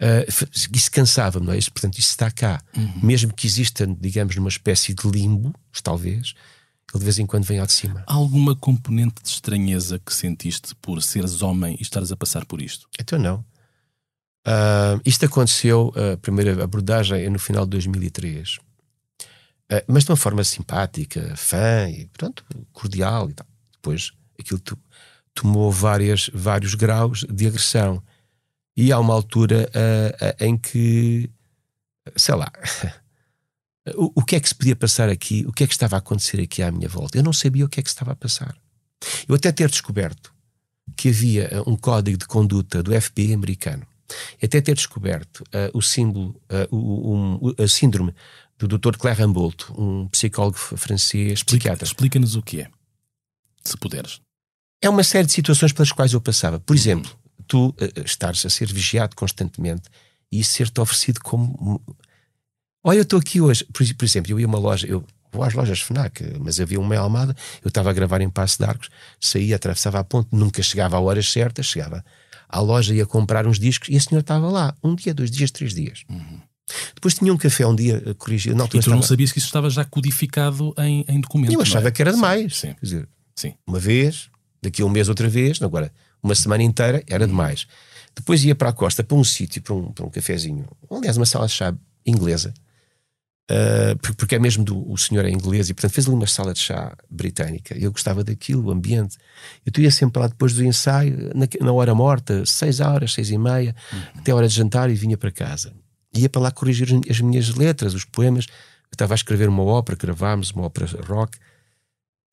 Uh, isso cansava-me, não é? Isso, portanto, isso está cá. Uhum. Mesmo que exista, digamos, numa espécie de limbo, talvez, ele de vez em quando vem ao de cima. Há alguma componente de estranheza que sentiste por seres homem e estares a passar por isto? Então não. Uh, isto aconteceu, a primeira abordagem é no final de 2003. Uh, mas de uma forma simpática, fã e pronto, cordial e tal. Depois aquilo tomou várias, vários graus de agressão. E há uma altura uh, em que, sei lá, o, o, que é que se podia passar aqui, o que é que estava a acontecer aqui à minha volta. Eu não sabia o que é que estava a passar. Eu até ter descoberto que havia um código de conduta do FBI americano até ter descoberto uh, o símbolo, uh, o, um, a síndrome do Dr. Claire Rambolt, um psicólogo francês, psiquiatra. Explica-nos o que é, se puderes. É uma série de situações pelas quais eu passava. Por uhum. exemplo, tu uh, estares a ser vigiado constantemente e ser-te oferecido como. Olha, eu estou aqui hoje. Por, por, exemplo, eu ia a uma loja, eu vou às lojas FNAC, mas havia uma em Almada, eu estava a gravar em Passo de Arcos, saía, atravessava a ponte, nunca chegava a horas certas, chegava à loja ia comprar uns discos e a senhora estava lá. Um dia, dois dias, três dias. Uhum. Depois tinha um café um dia eh, corrigido. Não, e tu estava... não sabias que isso estava já codificado em, em documentos? Eu achava é? que era demais. Sim, Quer dizer, sim. uma vez, daqui a um mês outra vez, agora uma semana inteira era uhum. demais. Depois ia para a costa, para um sítio, para um, para um cafezinho, aliás, uma sala de chá inglesa, Uh, porque é mesmo do o senhor é inglês e portanto fez ali uma sala de chá britânica. Eu gostava daquilo, o ambiente. Eu ia sempre lá depois do ensaio, na, na hora morta, seis horas, seis e meia, uhum. até a hora de jantar e vinha para casa. Ia para lá corrigir as minhas letras, os poemas. Eu estava a escrever uma ópera, gravámos uma ópera rock.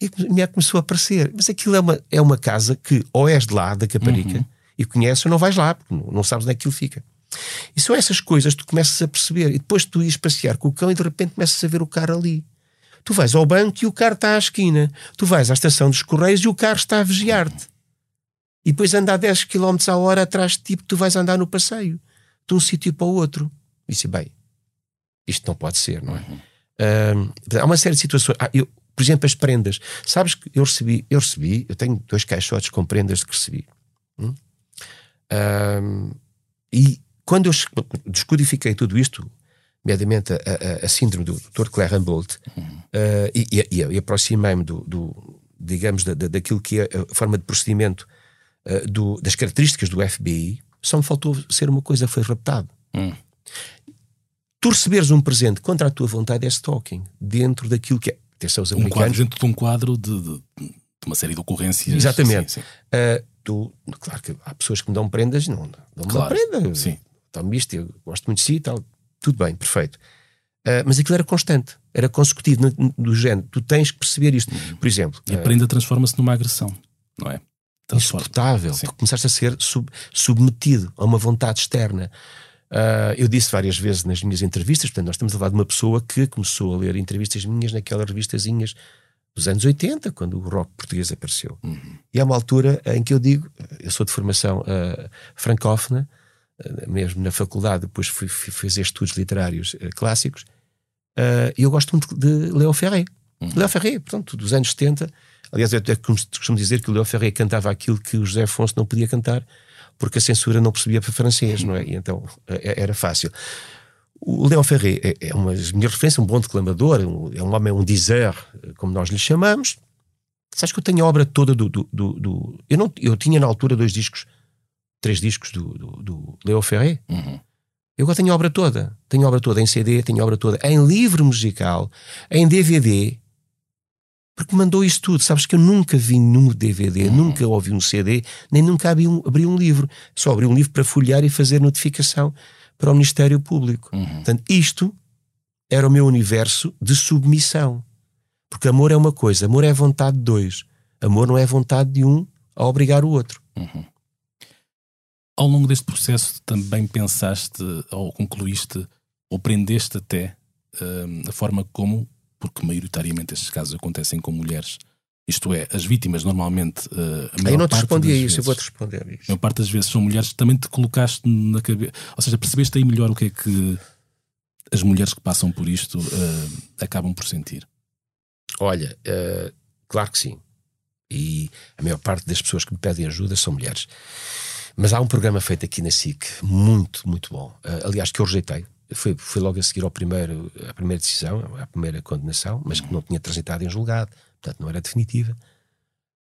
E me começou a aparecer. Mas aquilo é uma, é uma casa que ou és de lá, da Caparica, uhum. e conheces ou não vais lá, porque não, não sabes onde é que aquilo fica. E são essas coisas que tu começas a perceber. E depois tu ires passear com o cão e de repente começas a ver o carro ali. Tu vais ao banco e o carro está à esquina. Tu vais à estação dos Correios e o carro está a vigiar-te. E depois anda a 10 km a hora atrás de ti, porque tu vais andar no passeio, de um sítio para o outro. E disse, bem, isto não pode ser, não é? Uhum. há uma série de situações. Ah, eu, por exemplo, as prendas. Sabes que eu recebi, eu recebi, eu tenho dois caixotes com prendas que recebi. Hum? e quando eu descodifiquei tudo isto, nomeadamente a, a, a síndrome do Dr. Claire Humboldt, uhum. uh, e, e, e aproximei-me do, do, digamos, da, da, daquilo que é a forma de procedimento uh, do, das características do FBI, só me faltou ser uma coisa, foi raptado. Uhum. Tu receberes um presente contra a tua vontade é stalking, dentro daquilo que é. Atenção, os um quadro, dentro de um quadro de, de, de uma série de ocorrências. Exatamente. Sim, sim. Uh, tu, claro que há pessoas que me dão prendas, não dão claro, uma prenda. Sim tome isto, eu gosto muito de si e tal. Tudo bem, perfeito. Uh, mas aquilo era constante. era consecutivo no- do género. Tu tens que perceber isto. Por exemplo, E a prenda transforma-se numa agressão, não é? Insuportável. Tu começaste a ser sub- submetido a uma vontade externa. Ah, eu disse várias vezes nas minhas entrevistas, portanto, nós estamos a falar de uma pessoa que começou a ler entrevistas minhas naquelas revistazinhas dos anos 80, quando o rock português apareceu. E há uma altura em que eu digo, eu sou de formação ah, francófona, ah, mesmo na faculdade, depois fui, fui fazer estudos literários ah, clássicos, e eu gosto muito de Léo Ferré. Léo Ferré, portanto, dos anos 70. Aliás, eu até costumo dizer que o Léo Ferré cantava aquilo que o José Afonso não podia cantar, porque a censura não percebia para francês, não é? E então eh, era fácil. O Léo Ferré é, é uma das minhas referências, um bom declamador, é um homem, um dizer, como nós lhe chamamos. Sabes que eu tenho a obra toda do. do, do- do- eu, não, eu tinha na altura dois discos, três discos do, do, Léo Ferré. Uhum. Eu agora tenho a obra toda. Tenho a obra toda em CD, tenho a obra toda em livro musical, em DVD. Porque mandou isso tudo. Sabes que eu nunca vi num DVD, nunca ouvi um CD, nem nunca abri um, abri um livro. Só abri um livro para folhear e fazer notificação para o Ministério Público. Portanto, isto era o meu universo de submissão. Porque amor é uma coisa, amor é vontade de dois. Amor não é vontade de um a obrigar o outro. Ao longo deste processo também pensaste ou concluíste ou prendeste até hum, a forma como, porque maioritariamente estes casos acontecem com mulheres, isto é, as vítimas normalmente. uh, a maior eu não te respondi a isso, eu vezes- vou-te responder a A isso. maior parte das vezes são mulheres, também te colocaste na cabeça. Ou seja, percebeste aí melhor o que é que as mulheres que passam por isto uh, acabam por sentir. Olha, eh, claro que sim. E a maior parte das pessoas que me pedem ajuda são mulheres. Mas há um programa feito aqui na SIC muito, muito bom. Eh, aliás, que eu rejeitei. Foi, foi logo a seguir ao primeiro, à primeira decisão, à primeira condenação, mas que não tinha transitado em julgado, portanto não era definitiva.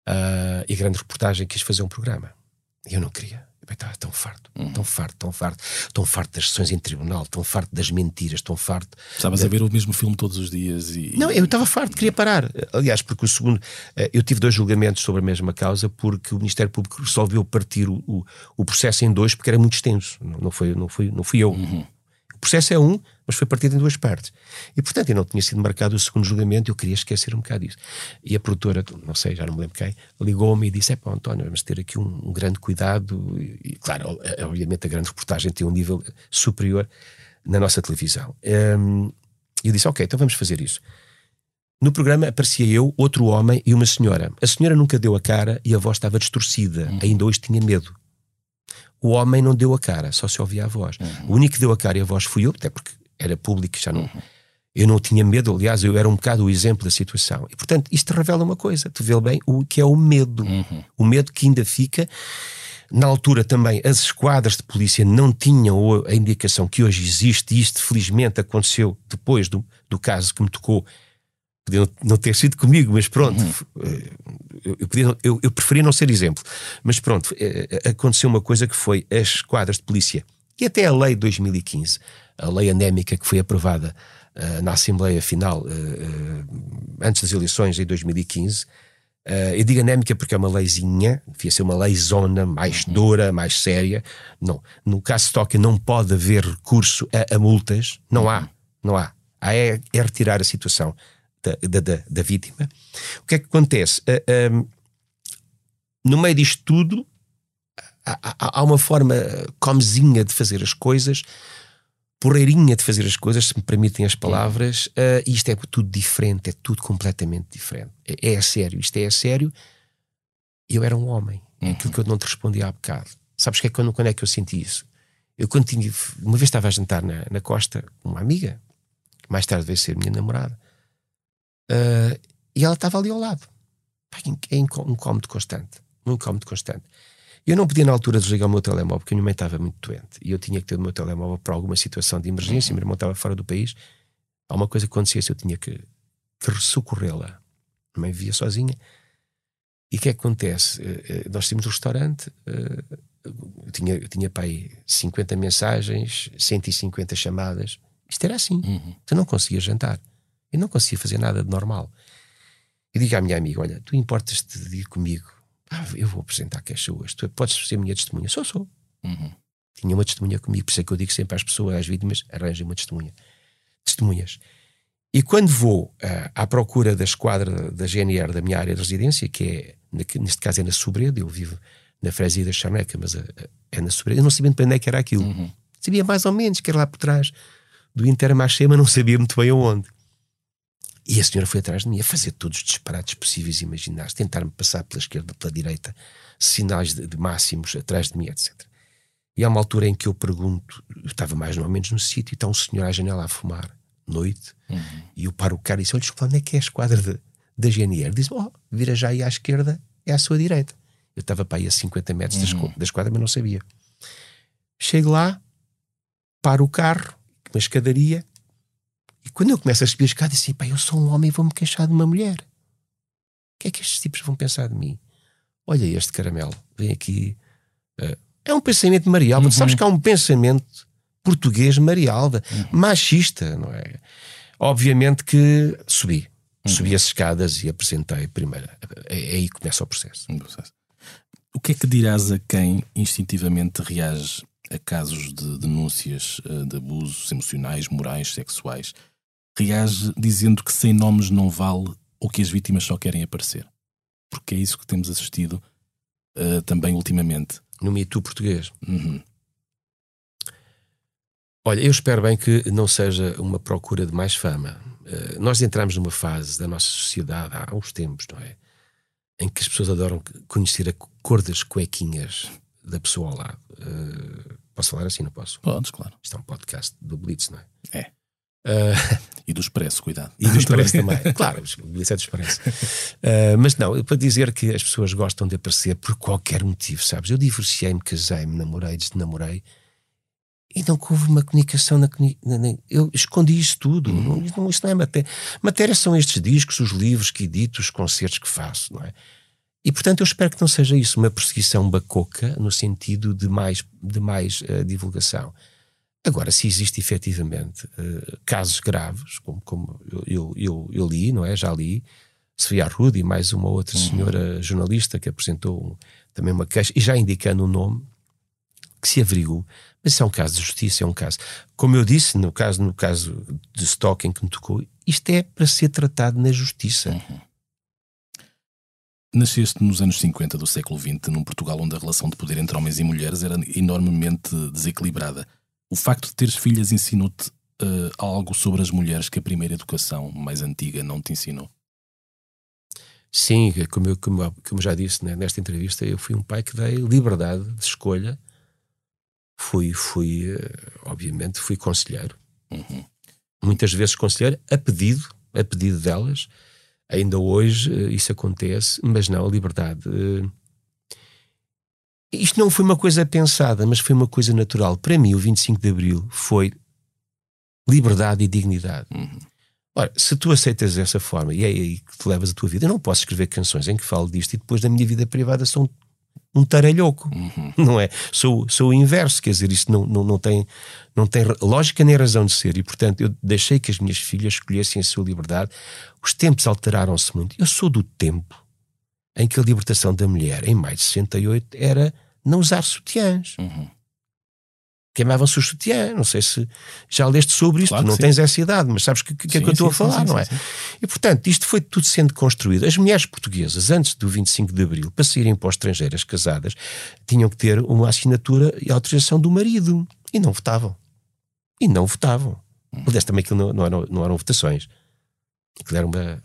Ah, e a grande reportagem quis fazer um programa. E eu não queria. Eu estava tão farto, tão farto, tão farto, tão farto das sessões em tribunal, tão farto das mentiras, tão farto Estavas a ver o mesmo filme todos os dias e. não, eu estava farto, queria parar. Aliás, porque o segundo. eh, Eu tive dois julgamentos sobre a mesma causa porque o Ministério Público resolveu partir o, o, o processo em dois porque era muito extenso. Não, não, foi, não, foi, não fui eu. O processo é um, mas foi partido em duas partes. E portanto, eu não tinha sido marcado o segundo julgamento, eu queria esquecer um bocado disso. E a produtora, não sei, já não me lembro quem, ligou-me e disse: É pá, António, vamos ter aqui um, um grande cuidado. E, claro, eh, obviamente a grande reportagem tem um nível superior na nossa televisão. E eu disse: Ok, então vamos fazer isso. No programa aparecia eu, outro homem e uma senhora. A senhora nunca deu a cara e a voz estava distorcida. Ainda hoje tinha medo. O homem não deu a cara, só se ouvia a voz. O único que deu a cara e a voz fui eu, até porque era público, já não. Eu não tinha medo, aliás, eu era um bocado o exemplo da situação. E portanto, isto revela uma coisa, tu vê bem o que é o medo. O medo que ainda fica. Na altura também as esquadras de polícia não tinham a indicação que hoje existe, e isto felizmente aconteceu depois do, do caso que me tocou. Podia não- ter sido comigo, mas pronto, eh, eu, eu, podia eu- eu preferia não ser exemplo. Mas pronto, eh, aconteceu uma coisa que foi as esquadras de polícia e até a lei de 2015, a lei anémica que foi aprovada eh, na Assembleia Final eh, eh, antes das eleições em 2015. Eh, eu digo anémica porque é uma leizinha, devia ser uma leizona mais dura, mais séria. Não, no caso de Tóquio não pode haver recurso a, a multas, não há, não há. Há é, é retirar a situação da, da, da, vítima. O que é que acontece? Eh, ehm, no meio disto tudo, há, há- uma forma comezinha de fazer as coisas, porreirinha de fazer as coisas, se me permitem as palavras, e isto é tudo diferente, é tudo completamente diferente. É, é a sério, isto é a sério. Eu era um homem, é aquilo que eu não te respondi há bocado. Sabes que é quando, quando é que eu senti isso? Eu quando tinha, uma vez estava a jantar na, na costa com uma amiga, que mais tarde veio ser minha namorada, eh, e ela estava ali ao lado. É incó- um incómodo constante, um incómodo constante. Eu não podia na altura desligar o meu telemóvel porque a minha mãe estava muito doente e eu tinha que ter o meu telemóvel para alguma situação de emergência. Meu irmão estava fora do país. Alguma coisa que acontecesse, eu tinha que, que socorrê-la. A mãe vivia sozinha. E o que é que acontece? Eh, Nós tínhamos um restaurante, eu tinha, eu tinha para aí 50 mensagens, 150 chamadas. Isto era assim. Tu não conseguias jantar. Eu não conseguia fazer nada de normal. E digo à minha amiga: Olha, tu importas-te de ir comigo? Ah, eu vou apresentar queixa hoje. Tu podes ser minha testemunha? Sou, sou. Tinha uma testemunha comigo, por isso é que eu digo sempre às pessoas, às vítimas, arranjem uma testemunha. Testemunhas. E quando vou uh, à procura da esquadra da GNR da minha área de residência, que é, neste caso é na Sobreda, eu vivo na freguesia da Chameca, mas uh, é na Sobreda, eu não sabia muito bem onde é que era aquilo. Uhum. Sabia mais ou menos que era lá por trás do Intermarché, mas não sabia muito bem aonde. E a senhora foi atrás de mim a fazer todos os disparates possíveis e imaginários, tentar-me passar pela esquerda, pela direita, sinais de, de, máximos atrás de mim, etc. E há uma altura em que eu pergunto, eu estava mais ou menos no sítio, e está um senhor à janela a fumar, noite, uhum. e eu paro o cara e disse: Olha, desculpa, onde é que é a esquadra de, da GNR? Diz: Oh, vira já aí à esquerda, é à sua direita. Eu estava para aí a 50 metros uhum. da esquadra, mas não sabia. Chego lá, paro o carro, uma escadaria, e quando eu começo a subir a escada, assim, pá, eu sou um homem e vou-me queixar de uma mulher. O que é que estes tipos vão pensar de mim? Olha este caramelo, vem aqui. Uh, é um pensamento Marialva. Uhum. Sabes que há um pensamento português Marialva, uhum. machista, não é? Obviamente que subi. Uhum. Subi as escadas e apresentei primeiro. É, é aí que começa o processo. O que é que dirás a quem instintivamente reage a casos de denúncias eh, de abusos emocionais, morais, sexuais? Reage dizendo que sem nomes não vale ou que as vítimas só querem aparecer. Porque é isso que temos assistido uh, também ultimamente. No mito português. Uhum. Olha, eu espero bem que não seja uma procura de mais fama. Uh, nós entramos numa fase da nossa sociedade há uns tempos, não é? Em que as pessoas adoram conhecer a cor das cuequinhas da pessoa ao lado. Uh, posso falar assim, não posso? Podes, claro. Isto é um podcast do Blitz, não é? É. Uh, e do Expresso, cuidado. E do Expresso também. Claro, o é do Expresso. Uh, mas não, para dizer que as pessoas gostam de aparecer por qualquer motivo, sabes? Eu divorciei-me, casei-me, namorei, desnamorei e não houve uma comunicação na, na, eu escondi isso tudo uhum. não, não, isso não é matéria matéria são estes discos, os livros que edito os concertos que faço, não é? E portanto eu espero que não seja isso uma perseguição bacoca no sentido de mais, de mais uh, divulgação. Agora, se existe efetivamente uh, casos graves, como, como eu, eu, eu, li, não é? Já li, Sofia Arruda e mais uma outra uhum. senhora jornalista que apresentou também uma queixa, e já indicando o um nome, que se averigou. Mas isso é um caso de justiça, é um caso. Como eu disse, no caso, no caso de stalking que me tocou, isto é para ser tratado na justiça. Uhum. Nasceste nos anos 50 do século XX, num Portugal onde a relação de poder entre homens e mulheres era enormemente desequilibrada. O facto de teres filhas ensinou-te uh, algo sobre as mulheres que a primeira educação mais antiga não te ensinou? Sim, como eu como, como já disse né, nesta entrevista, eu fui um pai que dei liberdade de escolha. Fui, fui uh, obviamente, fui conselheiro. Uhum. Muitas vezes conselheiro a pedido, a pedido delas Ainda hoje uh, isso acontece, mas não, a liberdade. Isto não foi uma coisa pensada, mas foi uma coisa natural. Para mim, o 25 de Abril foi liberdade e dignidade. Uhum. Ora, se tu aceitas dessa forma e é aí que te levas a tua vida, eu não posso escrever canções em que falo disto e depois da minha vida privada são um taralhoco, uhum. não é? Sou, sou o inverso, quer dizer, isto não, não, não, tem, não tem lógica nem razão de ser, e portanto eu deixei que as minhas filhas escolhessem a sua liberdade. Os tempos alteraram-se muito. Eu sou do tempo em que a libertação da mulher, em maio de 68, era não usar sutiãs. Uhum queimavam-se os sutiã. Não sei se já leste sobre isto, claro não sim. tens essa idade, mas sabes o que, que, é que eu estou a falar, não é? E portanto, isto foi tudo sendo construído. As mulheres portuguesas, antes do 25 de Abril, para saírem para estrangeiras casadas, tinham que ter uma assinatura e autorização do marido. E não votavam. E não votavam. Hum. Aliás, também aquilo não, não, eram, não eram votações. Aquilo era uma,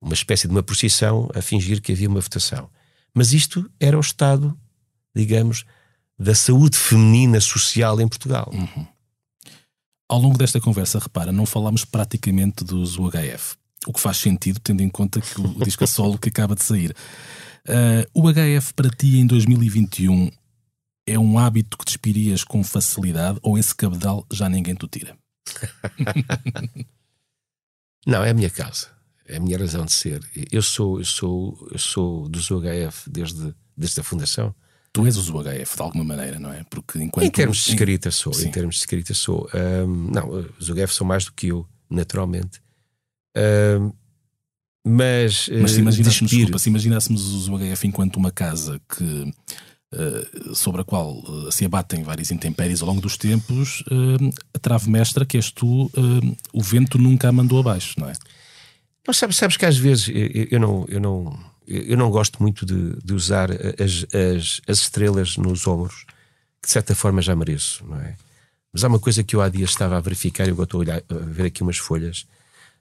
uma espécie de uma procissão a fingir que havia uma votação. Mas isto era o Estado, digamos, da saúde feminina social em Portugal. Uhum. Ao longo desta conversa, repara, não falámos praticamente dos UHF, o que faz sentido tendo em conta que o disco a solo que acaba de sair. Uh, o HF para ti em 2021 é um hábito que despirias com facilidade ou esse cabedal já ninguém te tira? não, é a minha casa, é a minha razão de ser. Eu sou, eu sou, eu sou dos UHF desde, desde a fundação tu és o UHF de alguma maneira, não é? Porque enquanto em termos de escrita sou, Sim. em termos de escrita sou. Um, não, os UHF são mais do que eu, naturalmente. Um, mas, mas se eh, imaginássemos, desculpa, se imaginássemos os UHF enquanto uma casa que uh, sobre a qual uh, se abatem várias intempéries ao longo dos tempos, uh, a trave mestra que és tu, o vento nunca a mandou abaixo, não é? Não, sabes, sabes que às vezes eu, eu não, eu, não, eu não gosto muito de, de usar as, as, as estrelas nos ombros, que de certa forma já mereço, não é? Mas há uma coisa que eu há dias estava a verificar, eu estou a, olhar, a ver aqui umas folhas.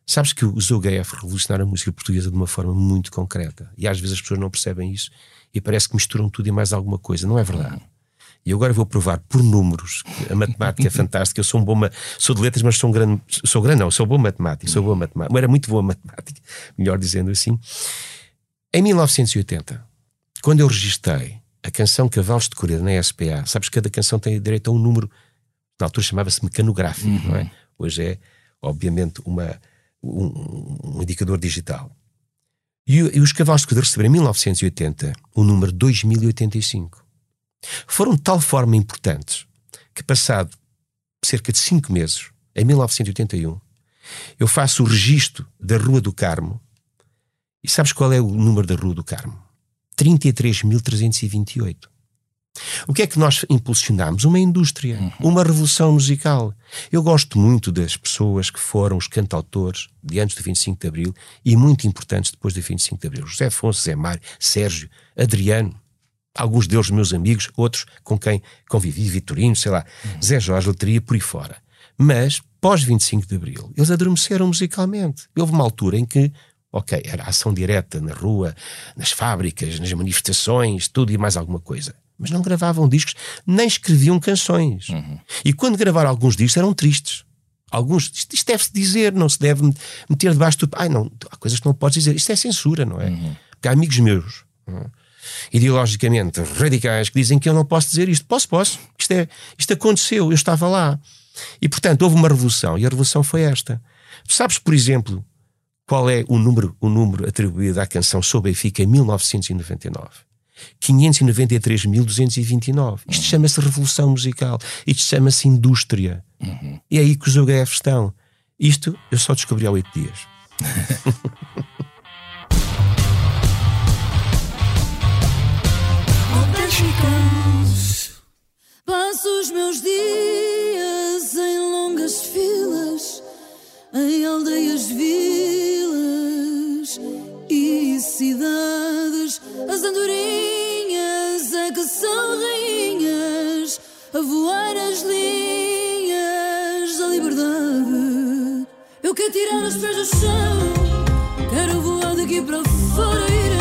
Sabes que o ZUGF revolucionaram a música portuguesa de uma forma muito concreta. E às vezes as pessoas não percebem isso e parece que misturam tudo e mais alguma coisa. Não é verdade. E agora vou provar por números a matemática é fantástica. Eu sou um bom sou de letras, mas sou um grande, sou grande, não, sou bom matemático, sou boa matemática. Era muito boa matemática, melhor dizendo assim. Em 1980, quando eu registrei a canção Cavalos de Corrida na SPA, sabes que cada canção tem direito a um número na altura chamava-se mecanográfico, uhum. não é? Uhum. Hoje é, obviamente, uma, um, um indicador digital. E, e, os cavalos de corrida receberam em 1980 o número 2085. Foram de tal forma importantes que, passado cerca de cinco meses, em 1981, eu faço o registro da Rua do Carmo. E sabes qual é o número da Rua do Carmo? 33.328. O que é que nós impulsionamos? Uma indústria, uhum. uma revolução musical. Eu gosto muito das pessoas que foram os cantautores de antes do 25 de Abril e muito importantes depois do 25 de Abril. José Afonso, Zé Mário, Sérgio, Adriano, alguns deles meus amigos, outros com quem convivi, Vitorino, sei lá, uhum. Zé Jorge, Letria, por aí fora. Mas, pós 25 de Abril, eles adormeceram musicalmente. Houve uma altura em que Ok, era ação direta na rua, nas fábricas, nas manifestações, tudo e mais alguma coisa mas não gravavam discos, nem escreviam canções. Uhum. E quando gravaram alguns discos eram tristes. Alguns, isto, isto deve-se dizer, não se deve meter debaixo do. Ai, não, há coisas que não podes dizer. Isto é censura, não é? Uhum. Porque há amigos meus, é? ideologicamente radicais, que dizem que eu não posso dizer isto. Posso, posso. Isto, é, isto aconteceu, eu estava lá. E portanto houve uma revolução, e a revolução foi esta. Sabes, por exemplo, qual é o número, o número atribuído à canção Sou Benfica em 1999? 593.229. Isto uhum. chama-se revolução musical. Isto chama-se indústria. Uhum. E é aí que os UGF estão. Isto eu só descobri há oito dias. Passo os meus dias em longas filas, em aldeias, vilas e cidades, as andorinhas que são rainhas a voar as linhas da liberdade. Eu quero tirar os pés do chão, quero voar daqui para fora, ir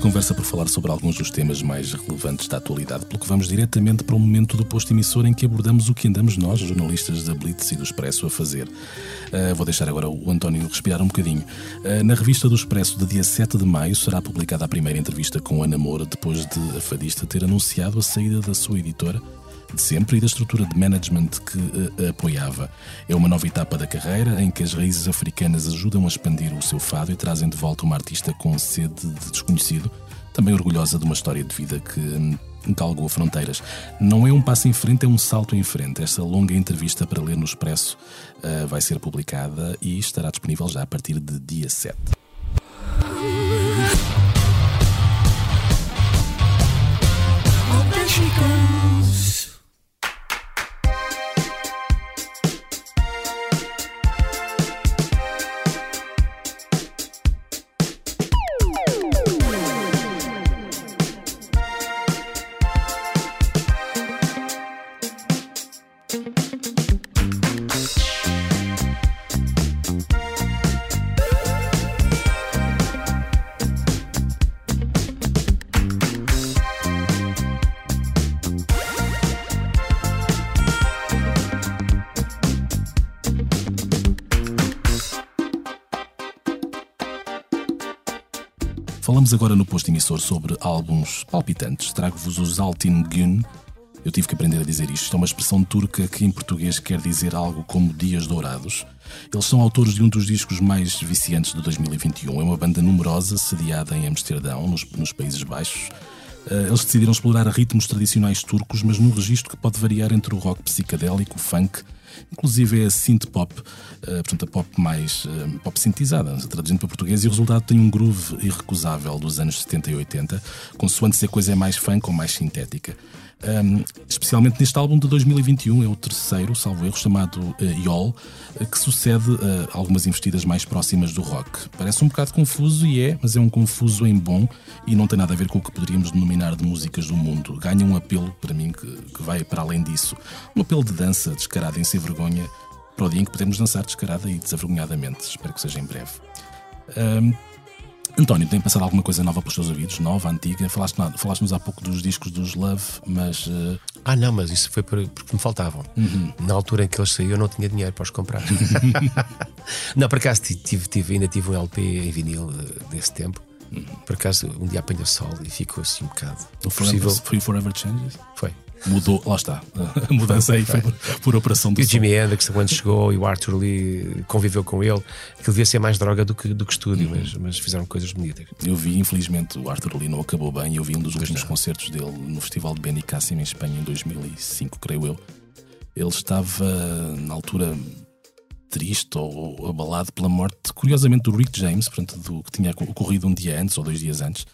conversa por falar sobre alguns dos temas mais relevantes da atualidade, pelo que vamos diretamente para o momento do posto emissor em que abordamos o que andamos nós, jornalistas da Blitz e do Expresso, a fazer. Uh, vou deixar agora o António respirar um bocadinho. Uh, na revista do Expresso, de dia 7 de maio, será publicada a primeira entrevista com Ana Moura, depois de a fadista ter anunciado a saída da sua editora de sempre e da estrutura de management que a, a apoiava. É uma nova etapa da carreira em que as raízes africanas ajudam a expandir o seu fado e trazem de volta uma artista com sede de desconhecido, também orgulhosa de uma história de vida que hum, galgou fronteiras. Não é um passo em frente, é um salto em frente. Esta longa entrevista para ler no Expresso uh, vai ser publicada e estará disponível já a partir de dia 7. Falamos agora no posto emissor sobre álbuns palpitantes. Trago-vos os Altin Gun, Eu tive que aprender a dizer isto. É uma expressão turca que em português quer dizer algo como Dias Dourados. Eles são autores de um dos discos mais viciantes de 2021. É uma banda numerosa, sediada em Amsterdão, nos, nos Países Baixos. Uh, eles decidiram explorar ritmos tradicionais turcos, mas num registro que pode variar entre o rock psicadélico, o funk, inclusive é a synth pop, uh, portanto a pop mais uh, pop sintetizada, traduzindo para português, e o resultado tem um groove irrecusável dos anos 70 e 80, consoante se a coisa é mais funk ou mais sintética. Um, especialmente neste álbum de 2021, é o terceiro, salvo erro, chamado uh, Yol, uh, que sucede uh, algumas investidas mais próximas do rock. Parece um bocado confuso e é, mas é um confuso em bom e não tem nada a ver com o que poderíamos denominar de músicas do mundo. Ganha um apelo, para mim, que, que vai para além disso. Um apelo de dança descarada em sem vergonha para o dia em que podemos dançar descarada e desavergonhadamente. Espero que seja em breve. Um, António, tem passado alguma coisa nova pelos teus ouvidos? Nova, antiga? Falaste-nos falaste há pouco dos discos dos Love, mas. Uh... Ah, não, mas isso foi porque me faltavam. Uhum. Na altura em que eles saíram, eu não tinha dinheiro para os comprar. não, por acaso tive, tive, ainda tive um LP em vinil eh, desse tempo. Uhum. Por acaso, um dia apanha sol e ficou assim um bocado. O Forever, foi o Forever Changes? Foi mudou, lá está, a mudança aí foi por, por operação do E o Jimmy Hendrix, quando chegou, e o Arthur Lee conviveu com ele, aquilo devia ser mais droga do que, do que estúdio, uhum. mas, mas fizeram coisas bonitas. Eu vi, infelizmente, o Arthur Lee não acabou bem, eu vi um dos últimos concertos dele no Festival de Benicassim em Espanha em 2005, creio eu. Ele estava, na altura, triste ou abalado pela morte, curiosamente, do Rick James, portanto, do, que tinha ocorrido um dia antes ou dois dias antes.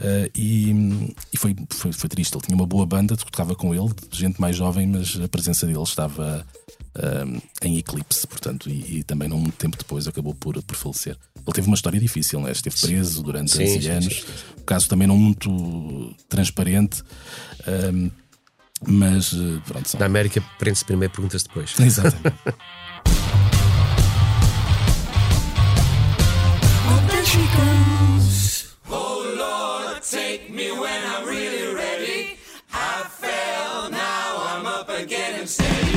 Uh, e, e foi, foi, foi, triste. Ele tinha uma boa banda, tocava com ele, gente mais jovem, mas a presença dele estava uh, em eclipse, portanto, e, e, também não muito tempo depois acabou por, por falecer. Ele teve uma história difícil, né? esteve preso durante sim, 11 sim, anos, o caso também não muito transparente. Uh, mas pronto. São... Na América prende-se primeiro perguntas depois. Exatamente. take me when I'm really ready. I fell, now I'm up again and steady.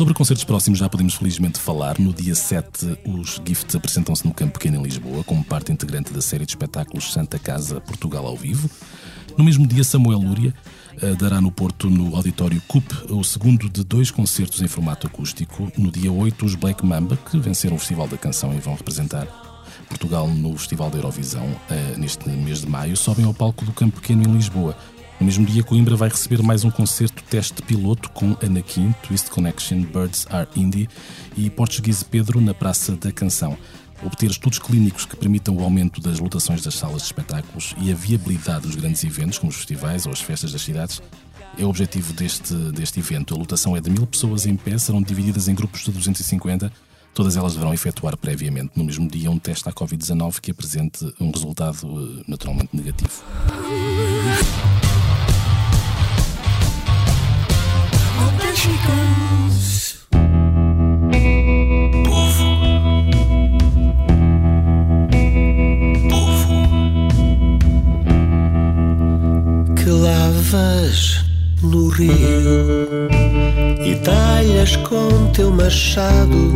Sobre concertos próximos já podemos felizmente falar. No dia 7, os Gifts apresentam-se no Campo Pequeno em Lisboa, como parte integrante da série de espetáculos Santa Casa Portugal ao vivo. No mesmo dia, Samuel Lúria uh, dará no Porto, no Auditório CUP, o segundo de dois concertos em formato acústico. No dia 8, os Black Mamba, que venceram o Festival da Canção e vão representar Portugal no Festival da Eurovisão uh, neste mês de maio, sobem ao palco do Campo Pequeno em Lisboa. No mesmo dia, Coimbra vai receber mais um concerto teste piloto com Anakin, Twist Connection, Birds Are Indie e Portuguese Pedro na Praça da Canção. Obter estudos clínicos que permitam o aumento das lotações das salas de espetáculos e a viabilidade dos grandes eventos, como os festivais ou as festas das cidades, é o objetivo deste, deste evento. A lotação é de mil pessoas em pé, serão divididas em grupos de 250. Todas elas deverão efetuar previamente, no mesmo dia, um teste à Covid-19 que apresente um resultado eh, naturalmente negativo. Machado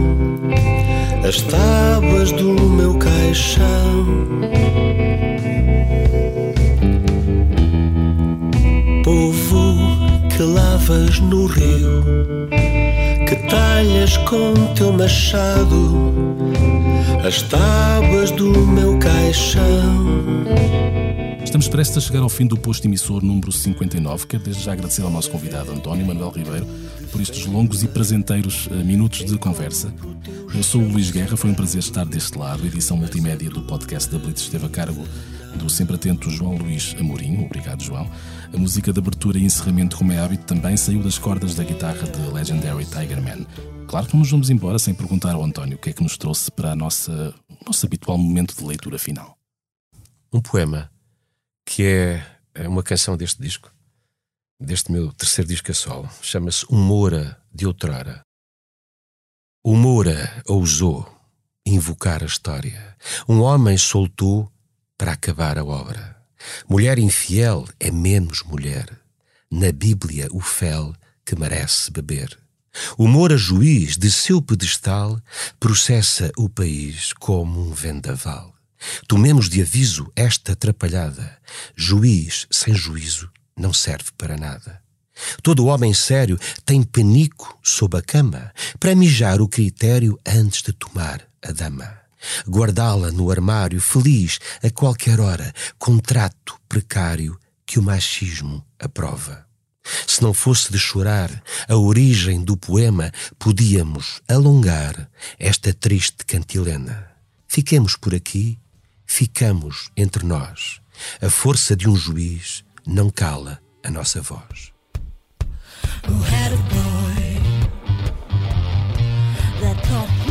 as tábuas do meu caixão. Que lavas no rio, que talhas com teu machado as tábuas do meu caixão. Estamos prestes a chegar ao fim do posto emissor número 59. Quero desde já agradecer ao nosso convidado António Manuel Ribeiro por estes longos e presenteiros uh, minutos de conversa. Eu sou o Luís Guerra, foi um prazer estar deste lado. Edição multimédia do podcast da Blitz esteve a cargo do sempre atento João Luís Amorim. Obrigado, João. A música de abertura e encerramento, como é hábito, também saiu das cordas da guitarra de Legendary Tiger Man. Claro que não nos vamos embora sem perguntar ao António o que é que nos trouxe para a nossa, o nosso habitual momento de leitura final. Um poema que é, é uma canção deste disco, deste meu terceiro disco a solo. Chama-se Humora de Outrora. O Moura ousou invocar a história. Um homem soltou para acabar a obra. Mulher infiel é menos mulher. Na Bíblia, o fel que merece beber. O Moura juiz de seu pedestal processa o país como um vendaval. Tomemos de aviso esta atrapalhada. Juiz sem juízo não serve para nada. Todo homem sério tem penico sob a cama para mijar o critério antes de tomar a dama guardá-la no armário, feliz a qualquer hora, contrato precário que o machismo aprova. Se não fosse de chorar a origem do poema, podíamos alongar esta triste cantilena. Fiquemos por aqui, ficamos entre nós. A força de um juiz não cala a nossa voz. Who had a boy that thought